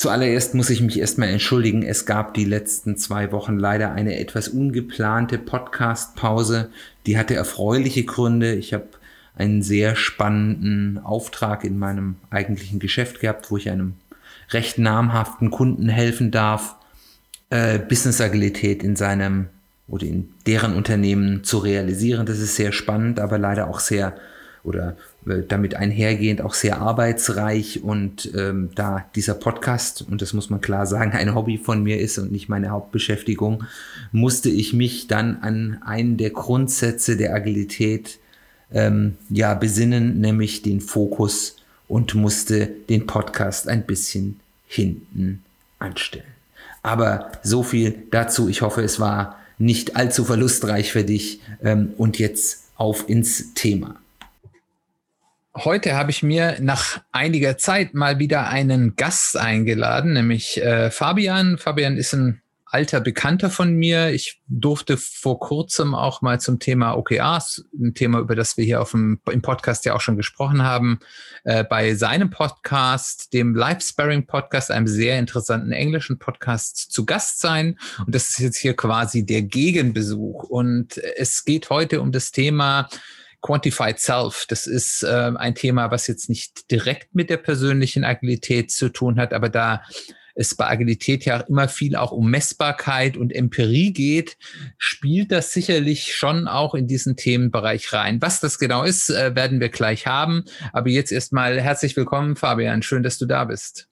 Zuallererst muss ich mich erstmal entschuldigen. Es gab die letzten zwei Wochen leider eine etwas ungeplante Podcast-Pause. Die hatte erfreuliche Gründe. Ich habe einen sehr spannenden Auftrag in meinem eigentlichen Geschäft gehabt, wo ich einem recht namhaften Kunden helfen darf, äh, Business Agilität in seinem oder in deren Unternehmen zu realisieren. Das ist sehr spannend, aber leider auch sehr oder damit einhergehend auch sehr arbeitsreich und ähm, da dieser Podcast, und das muss man klar sagen, ein Hobby von mir ist und nicht meine Hauptbeschäftigung, musste ich mich dann an einen der Grundsätze der Agilität ähm, ja besinnen, nämlich den Fokus und musste den Podcast ein bisschen hinten anstellen. Aber so viel dazu. Ich hoffe, es war nicht allzu verlustreich für dich. Ähm, und jetzt auf ins Thema. Heute habe ich mir nach einiger Zeit mal wieder einen Gast eingeladen, nämlich äh, Fabian. Fabian ist ein alter Bekannter von mir. Ich durfte vor kurzem auch mal zum Thema OKRs, ein Thema, über das wir hier auf dem, im Podcast ja auch schon gesprochen haben, äh, bei seinem Podcast, dem Live Sparring Podcast, einem sehr interessanten englischen Podcast, zu Gast sein. Und das ist jetzt hier quasi der Gegenbesuch. Und es geht heute um das Thema Quantified Self, das ist äh, ein Thema, was jetzt nicht direkt mit der persönlichen Agilität zu tun hat, aber da es bei Agilität ja immer viel auch um Messbarkeit und Empirie geht, spielt das sicherlich schon auch in diesen Themenbereich rein. Was das genau ist, äh, werden wir gleich haben. Aber jetzt erstmal herzlich willkommen, Fabian. Schön, dass du da bist.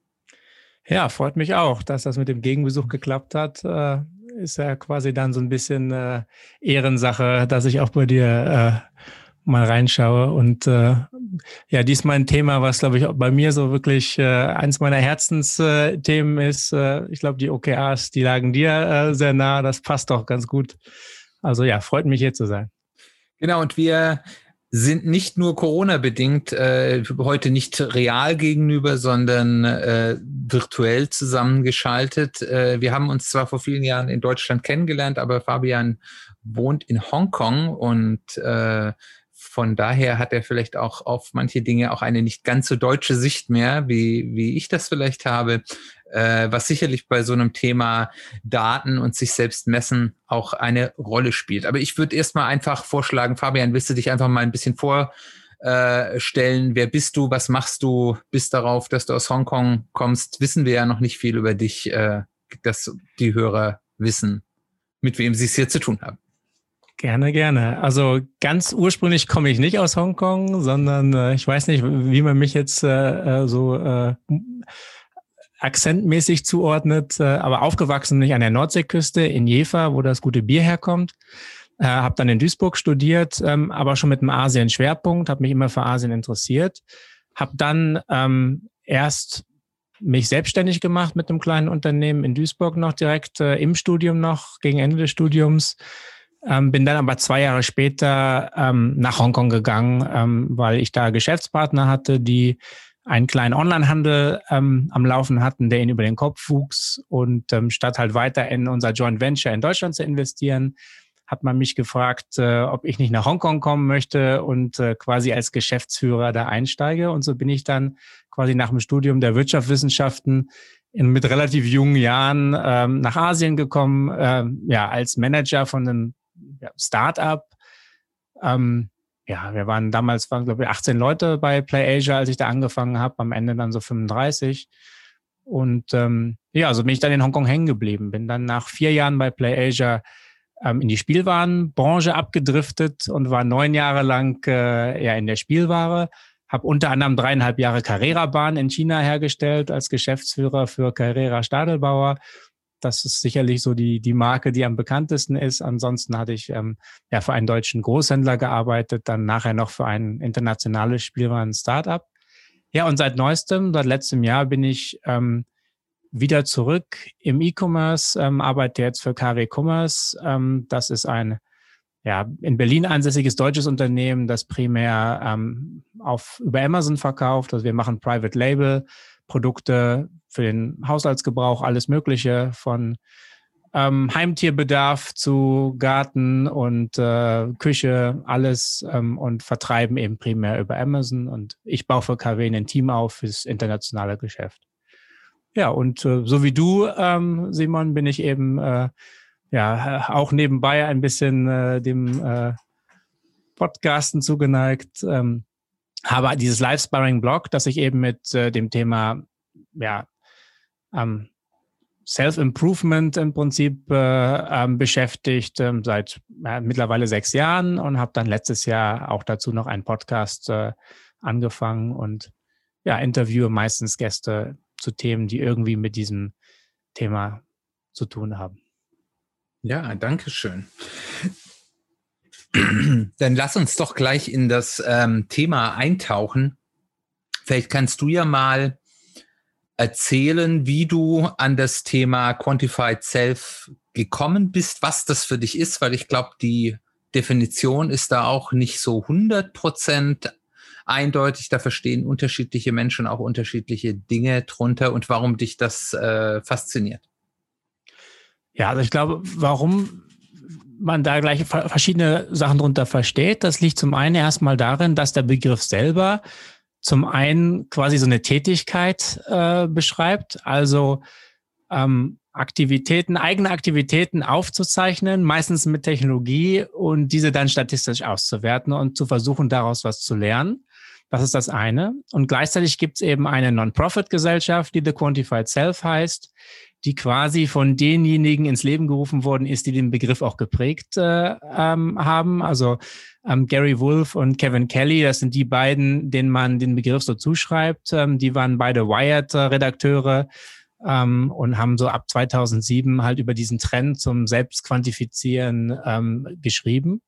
Ja, freut mich auch, dass das mit dem Gegenbesuch geklappt hat. Äh, ist ja quasi dann so ein bisschen äh, Ehrensache, dass ich auch bei dir äh, mal reinschaue. Und äh, ja, diesmal ein Thema, was, glaube ich, bei mir so wirklich äh, eins meiner Herzensthemen ist. Äh, ich glaube, die OKRs, die lagen dir äh, sehr nah. Das passt doch ganz gut. Also ja, freut mich hier zu sein. Genau, und wir sind nicht nur Corona-bedingt äh, heute nicht real gegenüber, sondern äh, virtuell zusammengeschaltet. Äh, wir haben uns zwar vor vielen Jahren in Deutschland kennengelernt, aber Fabian wohnt in Hongkong und äh, von daher hat er vielleicht auch auf manche Dinge auch eine nicht ganz so deutsche Sicht mehr, wie, wie ich das vielleicht habe, äh, was sicherlich bei so einem Thema Daten und sich selbst messen auch eine Rolle spielt. Aber ich würde erstmal einfach vorschlagen, Fabian, willst du dich einfach mal ein bisschen vorstellen? Wer bist du? Was machst du? Bis darauf, dass du aus Hongkong kommst, wissen wir ja noch nicht viel über dich, äh, dass die Hörer wissen, mit wem sie es hier zu tun haben. Gerne, gerne. Also ganz ursprünglich komme ich nicht aus Hongkong, sondern äh, ich weiß nicht, wie man mich jetzt äh, äh so äh, akzentmäßig zuordnet, äh, aber aufgewachsen bin ich an der Nordseeküste in Jever, wo das gute Bier herkommt. Äh, habe dann in Duisburg studiert, ähm, aber schon mit einem Asien-Schwerpunkt, habe mich immer für Asien interessiert. Habe dann ähm, erst mich selbstständig gemacht mit einem kleinen Unternehmen in Duisburg noch direkt äh, im Studium noch, gegen Ende des Studiums ähm, bin dann aber zwei Jahre später ähm, nach Hongkong gegangen, ähm, weil ich da Geschäftspartner hatte, die einen kleinen Onlinehandel ähm, am Laufen hatten, der ihnen über den Kopf wuchs. Und ähm, statt halt weiter in unser Joint Venture in Deutschland zu investieren, hat man mich gefragt, äh, ob ich nicht nach Hongkong kommen möchte und äh, quasi als Geschäftsführer da einsteige. Und so bin ich dann quasi nach dem Studium der Wirtschaftswissenschaften in, mit relativ jungen Jahren ähm, nach Asien gekommen, äh, ja, als Manager von einem ja, Startup. Ähm, ja, wir waren damals, waren glaube ich 18 Leute bei PlayAsia, als ich da angefangen habe, am Ende dann so 35. Und ähm, ja, so bin ich dann in Hongkong hängen geblieben. Bin dann nach vier Jahren bei PlayAsia ähm, in die Spielwarenbranche abgedriftet und war neun Jahre lang äh, ja in der Spielware. Habe unter anderem dreieinhalb Jahre Carrera-Bahn in China hergestellt als Geschäftsführer für Carrera Stadelbauer das ist sicherlich so die, die Marke, die am bekanntesten ist. Ansonsten hatte ich ähm, ja für einen deutschen Großhändler gearbeitet, dann nachher noch für ein internationales Spielwaren-Startup. Ja, und seit neuestem, seit letztem Jahr bin ich ähm, wieder zurück im E-Commerce, ähm, arbeite jetzt für KW Commerce. Ähm, das ist ein ja, in Berlin ansässiges deutsches Unternehmen, das primär ähm, auf, über Amazon verkauft. Also wir machen Private Label Produkte für den Haushaltsgebrauch, alles Mögliche von ähm, Heimtierbedarf zu Garten und äh, Küche, alles ähm, und vertreiben eben primär über Amazon. Und ich baue für KW ein Team auf fürs internationale Geschäft. Ja, und äh, so wie du, ähm, Simon, bin ich eben äh, ja auch nebenbei ein bisschen äh, dem äh, Podcasten zugeneigt. Ähm, habe dieses Live-Sparring-Blog, das sich eben mit äh, dem Thema ja, ähm, Self-Improvement im Prinzip äh, ähm, beschäftigt ähm, seit äh, mittlerweile sechs Jahren und habe dann letztes Jahr auch dazu noch einen Podcast äh, angefangen und ja, interviewe meistens Gäste zu Themen, die irgendwie mit diesem Thema zu tun haben. Ja, danke schön. Dann lass uns doch gleich in das ähm, Thema eintauchen. Vielleicht kannst du ja mal erzählen, wie du an das Thema Quantified Self gekommen bist, was das für dich ist, weil ich glaube, die Definition ist da auch nicht so 100 Prozent eindeutig. Da verstehen unterschiedliche Menschen auch unterschiedliche Dinge drunter und warum dich das äh, fasziniert. Ja, also ich glaube, warum man da gleich verschiedene Sachen drunter versteht, das liegt zum einen erstmal darin, dass der Begriff selber zum einen quasi so eine Tätigkeit äh, beschreibt, also ähm, Aktivitäten, eigene Aktivitäten aufzuzeichnen, meistens mit Technologie und diese dann statistisch auszuwerten und zu versuchen, daraus was zu lernen. Das ist das eine. Und gleichzeitig gibt es eben eine Non-Profit-Gesellschaft, die The Quantified Self heißt, die quasi von denjenigen ins Leben gerufen worden ist, die den Begriff auch geprägt äh, ähm, haben. Also ähm, Gary Wolf und Kevin Kelly, das sind die beiden, denen man den Begriff so zuschreibt. Ähm, die waren beide Wired-Redakteure ähm, und haben so ab 2007 halt über diesen Trend zum Selbstquantifizieren ähm, geschrieben.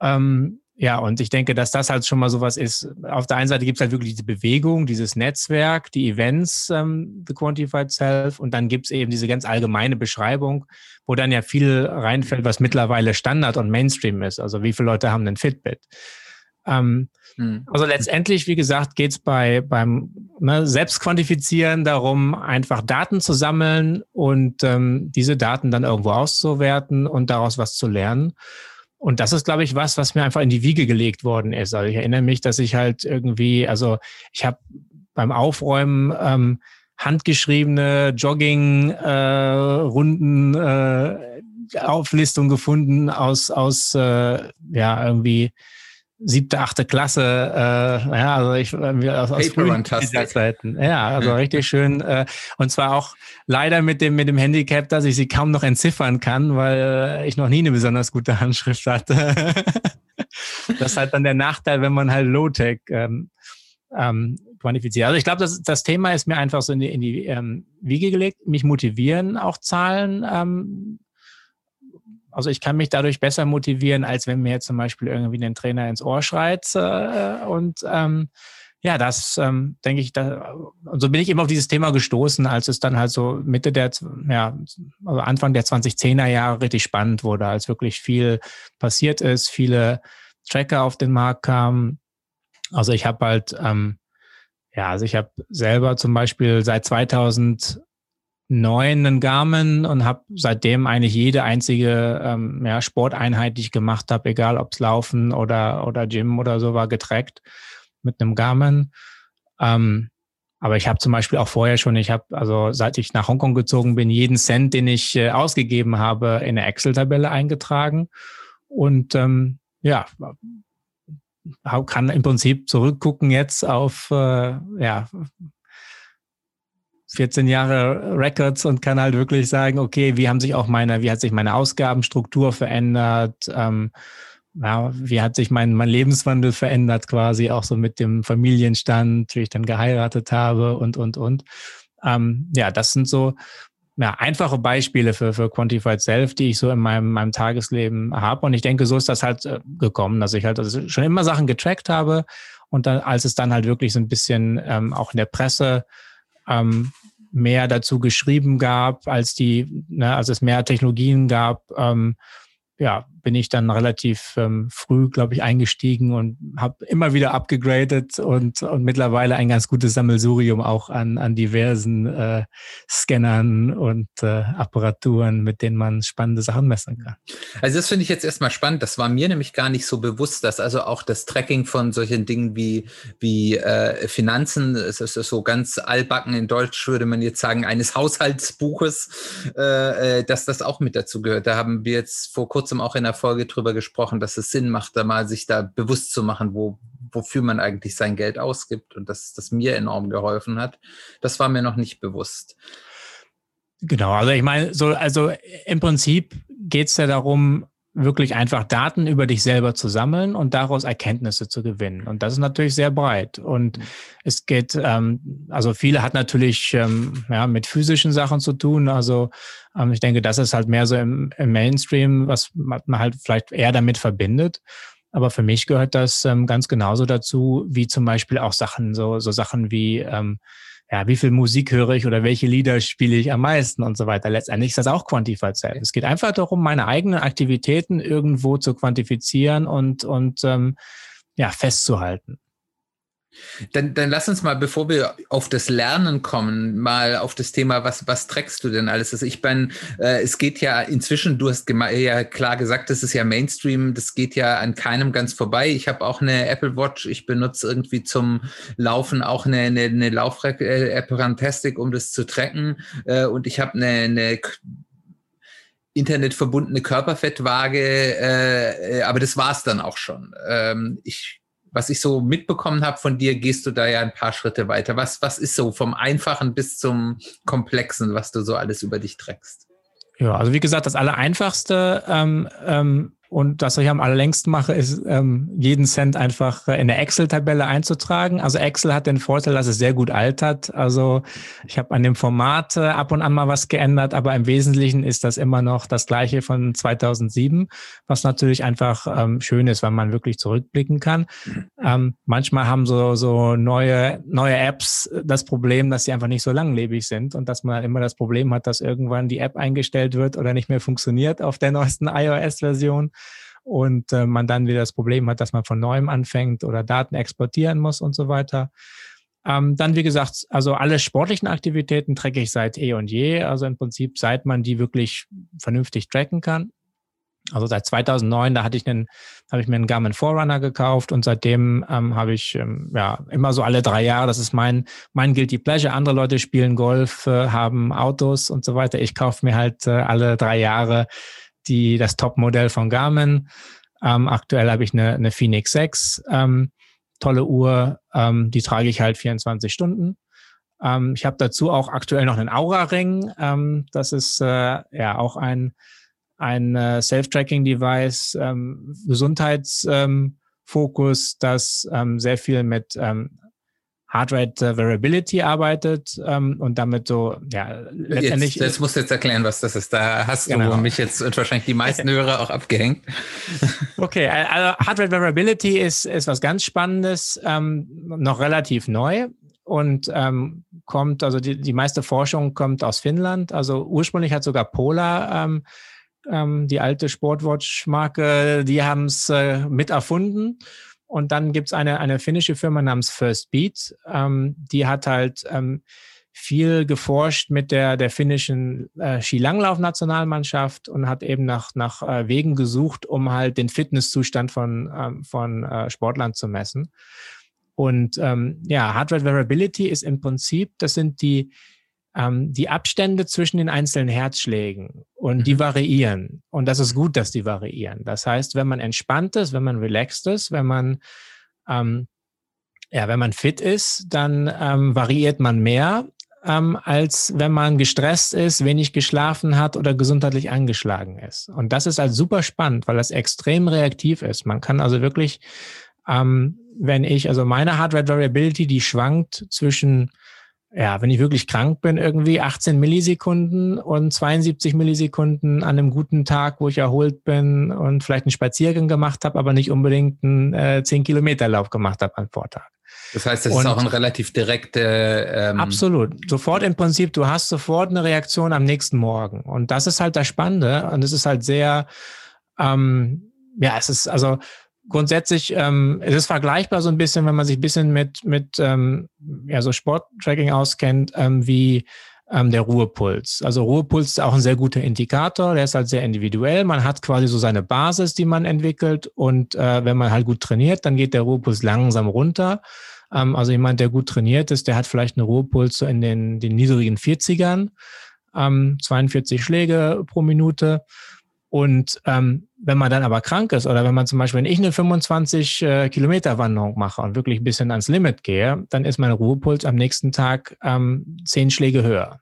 Ähm, ja, und ich denke, dass das halt schon mal sowas ist. Auf der einen Seite gibt es halt wirklich diese Bewegung, dieses Netzwerk, die Events, ähm, The Quantified Self, und dann gibt es eben diese ganz allgemeine Beschreibung, wo dann ja viel reinfällt, was mittlerweile Standard und Mainstream ist. Also wie viele Leute haben denn Fitbit? Ähm, hm. Also letztendlich, wie gesagt, geht es bei, beim ne, Selbstquantifizieren darum, einfach Daten zu sammeln und ähm, diese Daten dann irgendwo auszuwerten und daraus was zu lernen. Und das ist, glaube ich, was, was mir einfach in die Wiege gelegt worden ist. Also ich erinnere mich, dass ich halt irgendwie, also ich habe beim Aufräumen ähm, handgeschriebene Jogging-Runden äh, äh, Auflistung gefunden aus, aus äh, ja, irgendwie siebte, achte Klasse, äh, ja, also ich äh, aus, aus Zeiten. Ja, also richtig schön. Äh, und zwar auch leider mit dem, mit dem Handicap, dass ich sie kaum noch entziffern kann, weil ich noch nie eine besonders gute Handschrift hatte. das ist halt dann der Nachteil, wenn man halt Low-Tech ähm, ähm, quantifiziert. Also ich glaube, das, das Thema ist mir einfach so in die, in die ähm, Wiege gelegt, mich motivieren, auch Zahlen ähm, also ich kann mich dadurch besser motivieren, als wenn mir zum Beispiel irgendwie ein Trainer ins Ohr schreit. Äh, und ähm, ja, das ähm, denke ich, da, und so bin ich eben auf dieses Thema gestoßen, als es dann halt so Mitte der, ja, also Anfang der 2010er Jahre richtig spannend wurde, als wirklich viel passiert ist, viele Tracker auf den Markt kamen. Also ich habe halt, ähm, ja, also ich habe selber zum Beispiel seit 2000 neuen Garmin und habe seitdem eigentlich jede einzige ähm, ja, Sporteinheit, die ich gemacht habe, egal ob es Laufen oder, oder Gym oder so war, getrackt mit einem Garmin. Ähm, aber ich habe zum Beispiel auch vorher schon, ich habe, also seit ich nach Hongkong gezogen bin, jeden Cent, den ich äh, ausgegeben habe, in eine Excel-Tabelle eingetragen. Und ähm, ja, kann im Prinzip zurückgucken jetzt auf äh, ja, 14 Jahre Records und kann halt wirklich sagen, okay, wie haben sich auch meine, wie hat sich meine Ausgabenstruktur verändert? Ähm, ja, wie hat sich mein, mein Lebenswandel verändert quasi, auch so mit dem Familienstand, wie ich dann geheiratet habe und, und, und. Ähm, ja, das sind so ja, einfache Beispiele für, für Quantified Self, die ich so in meinem, meinem Tagesleben habe. Und ich denke, so ist das halt äh, gekommen, dass ich halt also schon immer Sachen getrackt habe und dann, als es dann halt wirklich so ein bisschen ähm, auch in der Presse ähm, mehr dazu geschrieben gab, als die, ne, als es mehr Technologien gab, ähm, ja, bin ich dann relativ ähm, früh, glaube ich, eingestiegen und habe immer wieder abgegradet und, und mittlerweile ein ganz gutes Sammelsurium auch an, an diversen äh, Scannern und äh, Apparaturen, mit denen man spannende Sachen messen kann. Also das finde ich jetzt erstmal spannend. Das war mir nämlich gar nicht so bewusst, dass also auch das Tracking von solchen Dingen wie, wie äh, Finanzen, es ist so ganz allbacken in Deutsch, würde man jetzt sagen, eines Haushaltsbuches, äh, äh, dass das auch mit dazu gehört. Da haben wir jetzt vor kurzem kurzem auch in der Folge drüber gesprochen, dass es Sinn macht, da mal sich da bewusst zu machen, wo, wofür man eigentlich sein Geld ausgibt und dass das mir enorm geholfen hat. Das war mir noch nicht bewusst. Genau, also ich meine, so, also im Prinzip geht es ja darum, wirklich einfach Daten über dich selber zu sammeln und daraus Erkenntnisse zu gewinnen. Und das ist natürlich sehr breit. Und mhm. es geht, ähm, also viele hat natürlich ähm, ja, mit physischen Sachen zu tun. Also ähm, ich denke, das ist halt mehr so im, im Mainstream, was man halt vielleicht eher damit verbindet. Aber für mich gehört das ähm, ganz genauso dazu, wie zum Beispiel auch Sachen, so, so Sachen wie ähm, ja, wie viel Musik höre ich oder welche Lieder spiele ich am meisten und so weiter. Letztendlich ist das auch quantifiziert. Es geht einfach darum, meine eigenen Aktivitäten irgendwo zu quantifizieren und, und ähm, ja, festzuhalten. Dann, dann lass uns mal, bevor wir auf das Lernen kommen, mal auf das Thema, was, was trägst du denn alles? Also ich bin, äh, es geht ja inzwischen, du hast ja klar gesagt, das ist ja Mainstream, das geht ja an keinem ganz vorbei. Ich habe auch eine Apple Watch, ich benutze irgendwie zum Laufen auch eine, eine, eine Lauf-App Rantastic, um das zu tracken. Äh, und ich habe eine, eine internetverbundene Körperfettwaage, äh, äh, aber das war es dann auch schon. Ähm, ich was ich so mitbekommen habe von dir, gehst du da ja ein paar Schritte weiter. Was, was ist so vom Einfachen bis zum Komplexen, was du so alles über dich trägst? Ja, also wie gesagt, das Allereinfachste ähm, ähm, und was ich am allerlängsten mache, ist, ähm, jeden Cent einfach in der Excel-Tabelle einzutragen. Also Excel hat den Vorteil, dass es sehr gut altert. Also ich habe an dem Format äh, ab und an mal was geändert, aber im Wesentlichen ist das immer noch das gleiche von 2007, was natürlich einfach ähm, schön ist, weil man wirklich zurückblicken kann. Ähm, manchmal haben so, so neue, neue Apps das Problem, dass sie einfach nicht so langlebig sind und dass man immer das Problem hat, dass irgendwann die App eingestellt wird oder nicht mehr funktioniert auf der neuesten iOS-Version und äh, man dann wieder das Problem hat, dass man von neuem anfängt oder Daten exportieren muss und so weiter. Ähm, dann, wie gesagt, also alle sportlichen Aktivitäten tracke ich seit eh und je, also im Prinzip seit man die wirklich vernünftig tracken kann. Also seit 2009, da hatte ich einen, habe ich mir einen Garmin Forerunner gekauft und seitdem ähm, habe ich ähm, ja immer so alle drei Jahre. Das ist mein mein guilty pleasure. Andere Leute spielen Golf, äh, haben Autos und so weiter. Ich kaufe mir halt äh, alle drei Jahre die, das Top-Modell von Garmin. Ähm, aktuell habe ich eine, eine Phoenix 6, ähm, tolle Uhr, ähm, die trage ich halt 24 Stunden. Ähm, ich habe dazu auch aktuell noch einen Aura-Ring. Ähm, das ist äh, ja auch ein, ein äh, Self-Tracking-Device, ähm, Gesundheitsfokus, das sehr viel mit Heart Rate Variability arbeitet ähm, und damit so, ja, letztendlich. Jetzt, das musst du jetzt erklären, was das ist. Da hast genau. du mich jetzt und wahrscheinlich die meisten Hörer auch abgehängt. Okay, also Heart Rate Variability ist, ist was ganz Spannendes, ähm, noch relativ neu und ähm, kommt, also die, die meiste Forschung kommt aus Finnland. Also ursprünglich hat sogar Polar ähm, ähm, die alte Sportwatch-Marke, die haben es äh, mit erfunden. Und dann gibt's eine, eine finnische Firma namens First Beat, ähm, die hat halt ähm, viel geforscht mit der, der finnischen äh, Skilanglauf-Nationalmannschaft und hat eben nach, nach äh, Wegen gesucht, um halt den Fitnesszustand von, ähm, von äh, Sportlern zu messen. Und ähm, ja, Heart Rate Variability ist im Prinzip, das sind die, ähm, die Abstände zwischen den einzelnen Herzschlägen und mhm. die variieren. Und das ist gut, dass die variieren. Das heißt, wenn man entspannt ist, wenn man relaxed ist, wenn man ähm, ja, wenn man fit ist, dann ähm, variiert man mehr, ähm, als wenn man gestresst ist, wenig geschlafen hat oder gesundheitlich angeschlagen ist. Und das ist halt super spannend, weil das extrem reaktiv ist. Man kann also wirklich, ähm, wenn ich, also meine Heart Rate Variability, die schwankt zwischen ja, wenn ich wirklich krank bin, irgendwie 18 Millisekunden und 72 Millisekunden an einem guten Tag, wo ich erholt bin und vielleicht einen Spaziergang gemacht habe, aber nicht unbedingt einen äh, 10 Kilometer Lauf gemacht habe am Vortag. Das heißt, das und ist auch ein relativ direkter. Ähm absolut. Sofort im Prinzip, du hast sofort eine Reaktion am nächsten Morgen. Und das ist halt das Spannende. Und es ist halt sehr, ähm, ja, es ist also grundsätzlich, ähm, es ist vergleichbar so ein bisschen, wenn man sich ein bisschen mit, mit ähm, ja, so Sporttracking auskennt, ähm, wie ähm, der Ruhepuls. Also Ruhepuls ist auch ein sehr guter Indikator, der ist halt sehr individuell. Man hat quasi so seine Basis, die man entwickelt und äh, wenn man halt gut trainiert, dann geht der Ruhepuls langsam runter. Ähm, also jemand, der gut trainiert ist, der hat vielleicht eine Ruhepuls so in den, den niedrigen 40ern, ähm, 42 Schläge pro Minute. Und ähm, wenn man dann aber krank ist oder wenn man zum Beispiel, wenn ich eine 25 äh, Kilometer Wanderung mache und wirklich ein bisschen ans Limit gehe, dann ist mein Ruhepuls am nächsten Tag ähm, zehn Schläge höher.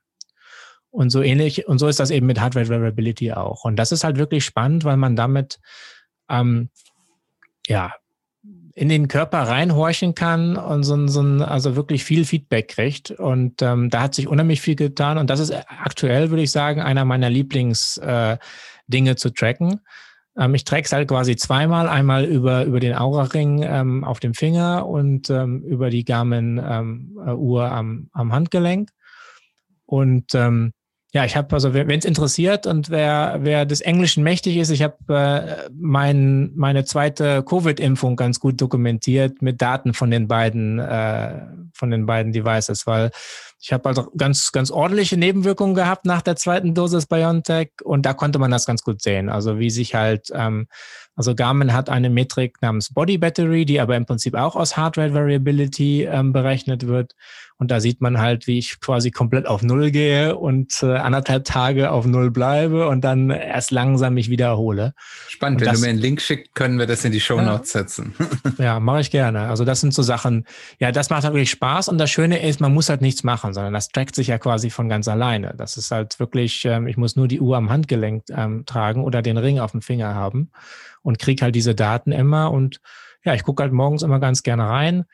Und so ähnlich, und so ist das eben mit Heart Rate Variability auch. Und das ist halt wirklich spannend, weil man damit ähm, ja in den Körper reinhorchen kann und so, so ein, also wirklich viel Feedback kriegt. Und ähm, da hat sich unheimlich viel getan. Und das ist aktuell, würde ich sagen, einer meiner Lieblings äh, Dinge zu tracken. Ähm, ich track es halt quasi zweimal, einmal über, über den Aura-Ring ähm, auf dem Finger und ähm, über die Garmin-Uhr ähm, am, am Handgelenk. Und ähm, ja, ich habe also, wenn es interessiert und wer, wer des Englischen mächtig ist, ich habe äh, mein, meine zweite Covid-Impfung ganz gut dokumentiert mit Daten von den beiden, äh, von den beiden Devices, weil ich habe also ganz, ganz ordentliche Nebenwirkungen gehabt nach der zweiten Dosis BioNTech und da konnte man das ganz gut sehen. Also wie sich halt, ähm, also Garmin hat eine Metrik namens Body Battery, die aber im Prinzip auch aus Heart Rate Variability ähm, berechnet wird. Und da sieht man halt, wie ich quasi komplett auf Null gehe und äh, anderthalb Tage auf Null bleibe und dann erst langsam mich wiederhole. Spannend, und wenn das, du mir einen Link schickst, können wir das in die Show Notes ja, setzen. ja, mache ich gerne. Also das sind so Sachen, ja, das macht halt wirklich Spaß und das Schöne ist, man muss halt nichts machen, sondern das trackt sich ja quasi von ganz alleine. Das ist halt wirklich, ähm, ich muss nur die Uhr am Handgelenk ähm, tragen oder den Ring auf dem Finger haben und kriege halt diese Daten immer und ja, ich gucke halt morgens immer ganz gerne rein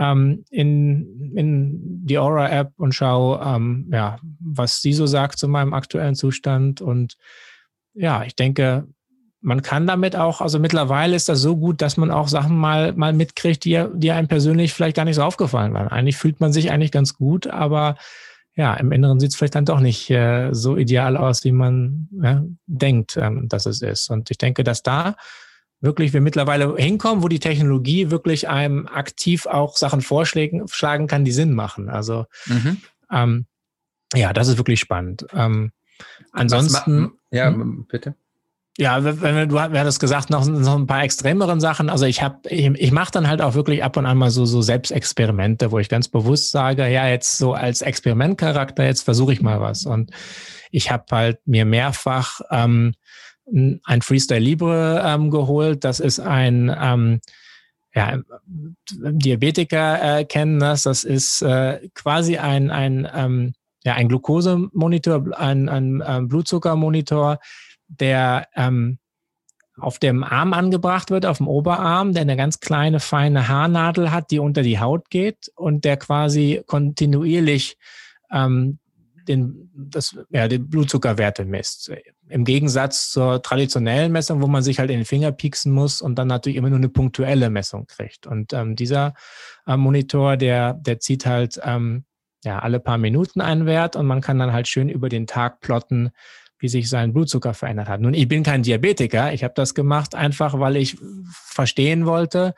ähm, in, in die Aura-App und schaue, ähm, ja, was sie so sagt zu meinem aktuellen Zustand. Und ja, ich denke, man kann damit auch, also mittlerweile ist das so gut, dass man auch Sachen mal, mal mitkriegt, die, die einem persönlich vielleicht gar nicht so aufgefallen waren. Eigentlich fühlt man sich eigentlich ganz gut, aber ja, im Inneren sieht es vielleicht dann doch nicht äh, so ideal aus, wie man ja, denkt, ähm, dass es ist. Und ich denke, dass da wirklich wir mittlerweile hinkommen, wo die Technologie wirklich einem aktiv auch Sachen vorschlagen schlagen kann, die Sinn machen. Also mhm. ähm, ja, das ist wirklich spannend. Ähm, ansonsten. Ja, hm? bitte. Ja, wenn du, du hattest gesagt, noch, noch ein paar extremeren Sachen. Also ich habe, ich, ich mache dann halt auch wirklich ab und an mal so, so Selbstexperimente, wo ich ganz bewusst sage, ja, jetzt so als Experimentcharakter, jetzt versuche ich mal was. Und ich habe halt mir mehrfach ähm, ein Freestyle Libre ähm, geholt. Das ist ein ähm, ja, Diabetiker äh, kennen das. Das ist äh, quasi ein, ein, ähm, ja, ein Glukosemonitor, ein, ein ähm, Blutzuckermonitor, der ähm, auf dem Arm angebracht wird, auf dem Oberarm, der eine ganz kleine, feine Haarnadel hat, die unter die Haut geht und der quasi kontinuierlich ähm, den, das, ja, die Blutzuckerwerte misst. Im Gegensatz zur traditionellen Messung, wo man sich halt in den Finger pieksen muss und dann natürlich immer nur eine punktuelle Messung kriegt. Und ähm, dieser äh, Monitor, der, der zieht halt ähm, ja, alle paar Minuten einen Wert und man kann dann halt schön über den Tag plotten, wie sich sein Blutzucker verändert hat. Nun, ich bin kein Diabetiker. Ich habe das gemacht einfach, weil ich verstehen wollte,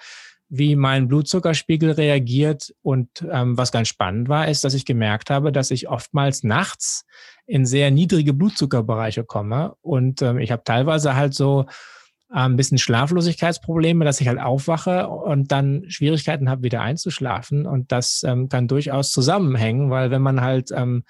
wie mein Blutzuckerspiegel reagiert. Und ähm, was ganz spannend war, ist, dass ich gemerkt habe, dass ich oftmals nachts in sehr niedrige Blutzuckerbereiche komme. Und ähm, ich habe teilweise halt so äh, ein bisschen Schlaflosigkeitsprobleme, dass ich halt aufwache und dann Schwierigkeiten habe, wieder einzuschlafen. Und das ähm, kann durchaus zusammenhängen, weil wenn man halt ähm,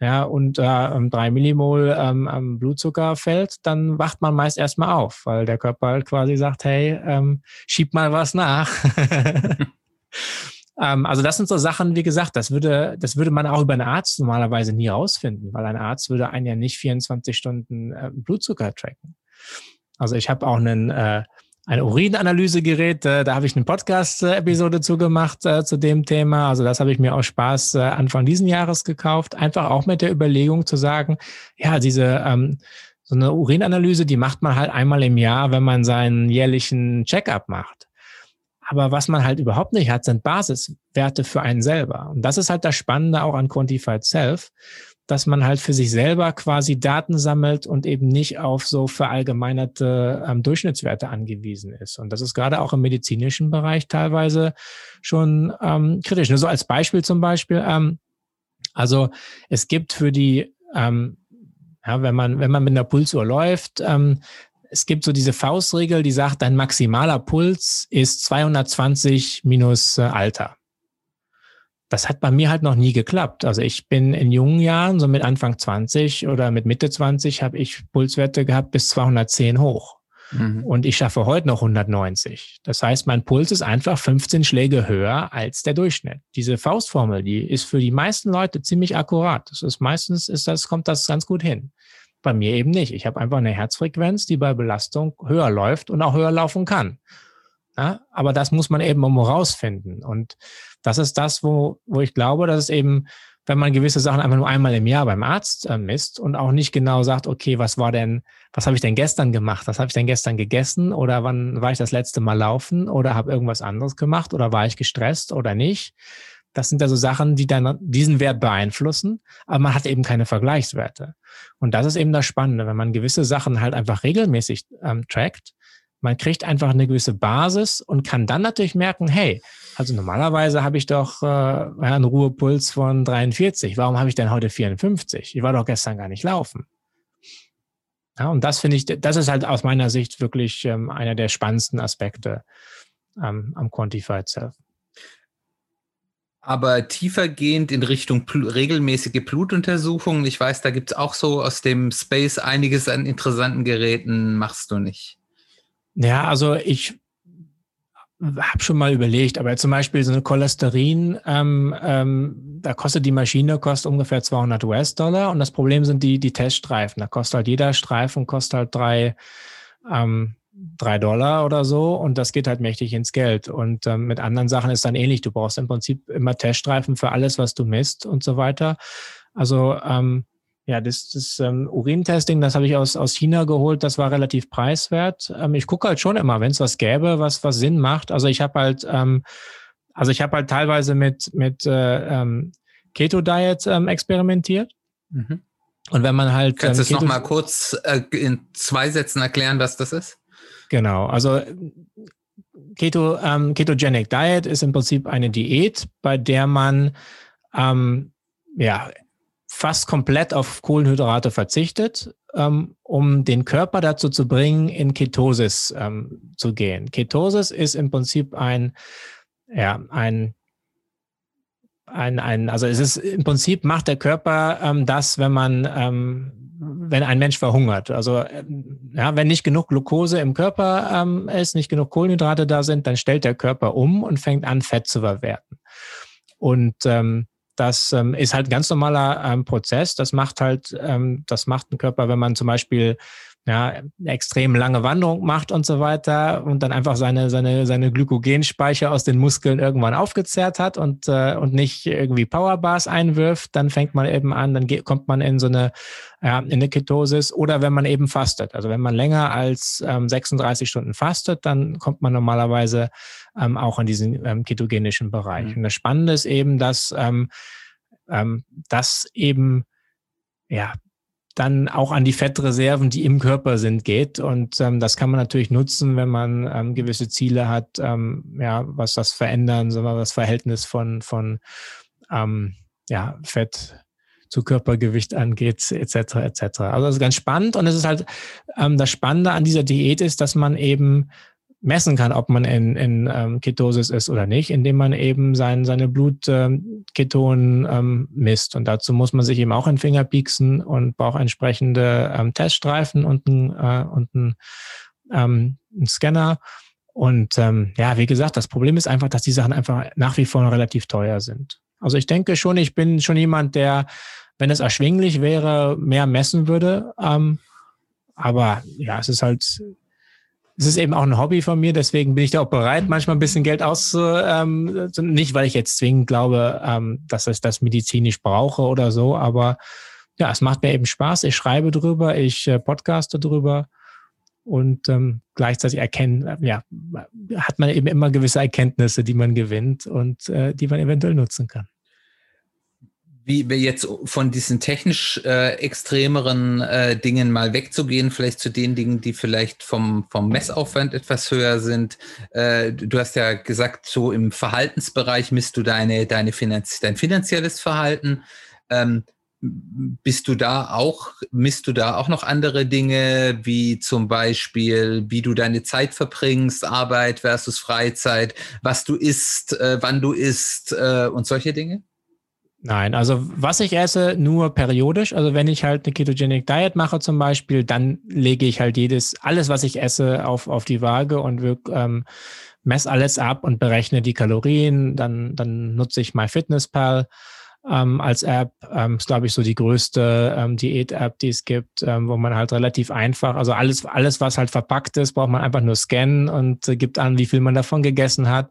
ja, unter ähm, drei Millimol ähm, am Blutzucker fällt, dann wacht man meist erstmal auf, weil der Körper halt quasi sagt, hey, ähm, schieb mal was nach. ähm, also das sind so Sachen, wie gesagt, das würde, das würde man auch über einen Arzt normalerweise nie rausfinden, weil ein Arzt würde einen ja nicht 24 Stunden äh, Blutzucker tracken. Also ich habe auch einen äh, ein Urinanalysegerät. Äh, da habe ich eine Podcast-Episode zugemacht äh, zu dem Thema. Also das habe ich mir aus Spaß äh, Anfang diesen Jahres gekauft. Einfach auch mit der Überlegung zu sagen, ja, diese ähm, so eine Urinanalyse, die macht man halt einmal im Jahr, wenn man seinen jährlichen Checkup macht. Aber was man halt überhaupt nicht hat, sind Basiswerte für einen selber. Und das ist halt das Spannende auch an Quantified Self, dass man halt für sich selber quasi Daten sammelt und eben nicht auf so verallgemeinerte ähm, Durchschnittswerte angewiesen ist. Und das ist gerade auch im medizinischen Bereich teilweise schon ähm, kritisch. Nur so als Beispiel zum Beispiel, ähm, also es gibt für die, ähm, ja, wenn man, wenn man mit einer Pulsuhr läuft, ähm, es gibt so diese Faustregel, die sagt, dein maximaler Puls ist 220 minus äh, Alter. Das hat bei mir halt noch nie geklappt. Also ich bin in jungen Jahren, so mit Anfang 20 oder mit Mitte 20, habe ich Pulswerte gehabt bis 210 hoch. Mhm. Und ich schaffe heute noch 190. Das heißt, mein Puls ist einfach 15 Schläge höher als der Durchschnitt. Diese Faustformel, die ist für die meisten Leute ziemlich akkurat. Das ist meistens ist das, kommt das ganz gut hin. Bei mir eben nicht. Ich habe einfach eine Herzfrequenz, die bei Belastung höher läuft und auch höher laufen kann. Ja, aber das muss man eben um rausfinden. Und das ist das, wo, wo ich glaube, dass es eben, wenn man gewisse Sachen einfach nur einmal im Jahr beim Arzt äh, misst und auch nicht genau sagt, okay, was war denn, was habe ich denn gestern gemacht? Was habe ich denn gestern gegessen? Oder wann war ich das letzte Mal laufen? Oder habe irgendwas anderes gemacht? Oder war ich gestresst oder nicht? Das sind also Sachen, die dann diesen Wert beeinflussen, aber man hat eben keine Vergleichswerte. Und das ist eben das Spannende, wenn man gewisse Sachen halt einfach regelmäßig ähm, trackt, man kriegt einfach eine gewisse Basis und kann dann natürlich merken, hey, also normalerweise habe ich doch äh, einen Ruhepuls von 43. Warum habe ich denn heute 54? Ich war doch gestern gar nicht laufen. Ja, und das finde ich, das ist halt aus meiner Sicht wirklich ähm, einer der spannendsten Aspekte ähm, am Quantified Self aber tiefergehend in Richtung Bl regelmäßige Blutuntersuchungen. Ich weiß, da gibt es auch so aus dem Space einiges an interessanten Geräten, machst du nicht. Ja, also ich habe schon mal überlegt, aber zum Beispiel so eine Cholesterin, ähm, ähm, da kostet die Maschine kostet ungefähr 200 US-Dollar und das Problem sind die, die Teststreifen. Da kostet halt jeder Streifen kostet halt drei, ähm, drei Dollar oder so und das geht halt mächtig ins Geld. Und ähm, mit anderen Sachen ist dann ähnlich. Du brauchst im Prinzip immer Teststreifen für alles, was du misst und so weiter. Also ähm, ja, das, das ähm, Urintesting, das habe ich aus, aus China geholt, das war relativ preiswert. Ähm, ich gucke halt schon immer, wenn es was gäbe, was, was Sinn macht. Also ich habe halt, ähm, also ich habe halt teilweise mit, mit äh, ähm, Keto Diet ähm, experimentiert. Mhm. Und wenn man halt. Kannst ähm, du es nochmal kurz äh, in zwei Sätzen erklären, was das ist? Genau, also Keto, ähm, Ketogenic Diet ist im Prinzip eine Diät, bei der man ähm, ja, fast komplett auf Kohlenhydrate verzichtet, ähm, um den Körper dazu zu bringen, in Ketosis ähm, zu gehen. Ketosis ist im Prinzip ein, ja, ein, ein, ein, also es ist im Prinzip macht der Körper ähm, das, wenn man, ähm, wenn ein Mensch verhungert. Also ähm, ja, wenn nicht genug Glucose im Körper ähm, ist, nicht genug Kohlenhydrate da sind, dann stellt der Körper um und fängt an, Fett zu verwerten. Und ähm, das ähm, ist halt ein ganz normaler ähm, Prozess. Das macht halt, ähm, das macht ein Körper, wenn man zum Beispiel ja, eine extrem lange Wanderung macht und so weiter und dann einfach seine, seine, seine Glykogenspeicher aus den Muskeln irgendwann aufgezehrt hat und, äh, und nicht irgendwie Powerbars einwirft, dann fängt man eben an, dann geht, kommt man in so eine, ja, in eine Ketosis oder wenn man eben fastet. Also wenn man länger als ähm, 36 Stunden fastet, dann kommt man normalerweise ähm, auch in diesen ähm, ketogenischen Bereich. Mhm. Und das Spannende ist eben, dass, ähm, ähm, dass eben, ja, dann auch an die Fettreserven, die im Körper sind, geht. Und ähm, das kann man natürlich nutzen, wenn man ähm, gewisse Ziele hat, ähm, ja, was das Verändern, sondern das Verhältnis von, von ähm, ja, Fett zu Körpergewicht angeht, etc. etc. Also das ist ganz spannend und es ist halt ähm, das Spannende an dieser Diät ist, dass man eben messen kann, ob man in, in ähm, Ketosis ist oder nicht, indem man eben sein, seine Blutketonen ähm, ähm, misst. Und dazu muss man sich eben auch in Finger pieksen und braucht entsprechende ähm, Teststreifen und einen äh, und ein, ähm, ein Scanner. Und ähm, ja, wie gesagt, das Problem ist einfach, dass die Sachen einfach nach wie vor relativ teuer sind. Also ich denke schon, ich bin schon jemand, der, wenn es erschwinglich wäre, mehr messen würde. Ähm, aber ja, es ist halt es ist eben auch ein Hobby von mir, deswegen bin ich da auch bereit, manchmal ein bisschen Geld auszu, ähm, nicht weil ich jetzt zwingend glaube, ähm, dass ich das medizinisch brauche oder so, aber ja, es macht mir eben Spaß. Ich schreibe drüber, ich äh, podcaste drüber und ähm, gleichzeitig erkennen, ja, hat man eben immer gewisse Erkenntnisse, die man gewinnt und äh, die man eventuell nutzen kann wie wir jetzt von diesen technisch äh, extremeren äh, Dingen mal wegzugehen, vielleicht zu den Dingen, die vielleicht vom, vom Messaufwand etwas höher sind. Äh, du hast ja gesagt, so im Verhaltensbereich misst du deine, deine Finanz dein finanzielles Verhalten. Ähm, bist du da auch, misst du da auch noch andere Dinge, wie zum Beispiel, wie du deine Zeit verbringst, Arbeit versus Freizeit, was du isst, äh, wann du isst äh, und solche Dinge? Nein, also was ich esse, nur periodisch. Also wenn ich halt eine Ketogenic Diet mache zum Beispiel, dann lege ich halt jedes, alles, was ich esse, auf, auf die Waage und wirk, ähm, messe alles ab und berechne die Kalorien. Dann, dann nutze ich MyFitnessPal ähm, als App. Ähm, ist, glaube ich, so die größte ähm, Diät-App, die es gibt, ähm, wo man halt relativ einfach, also alles, alles, was halt verpackt ist, braucht man einfach nur scannen und äh, gibt an, wie viel man davon gegessen hat.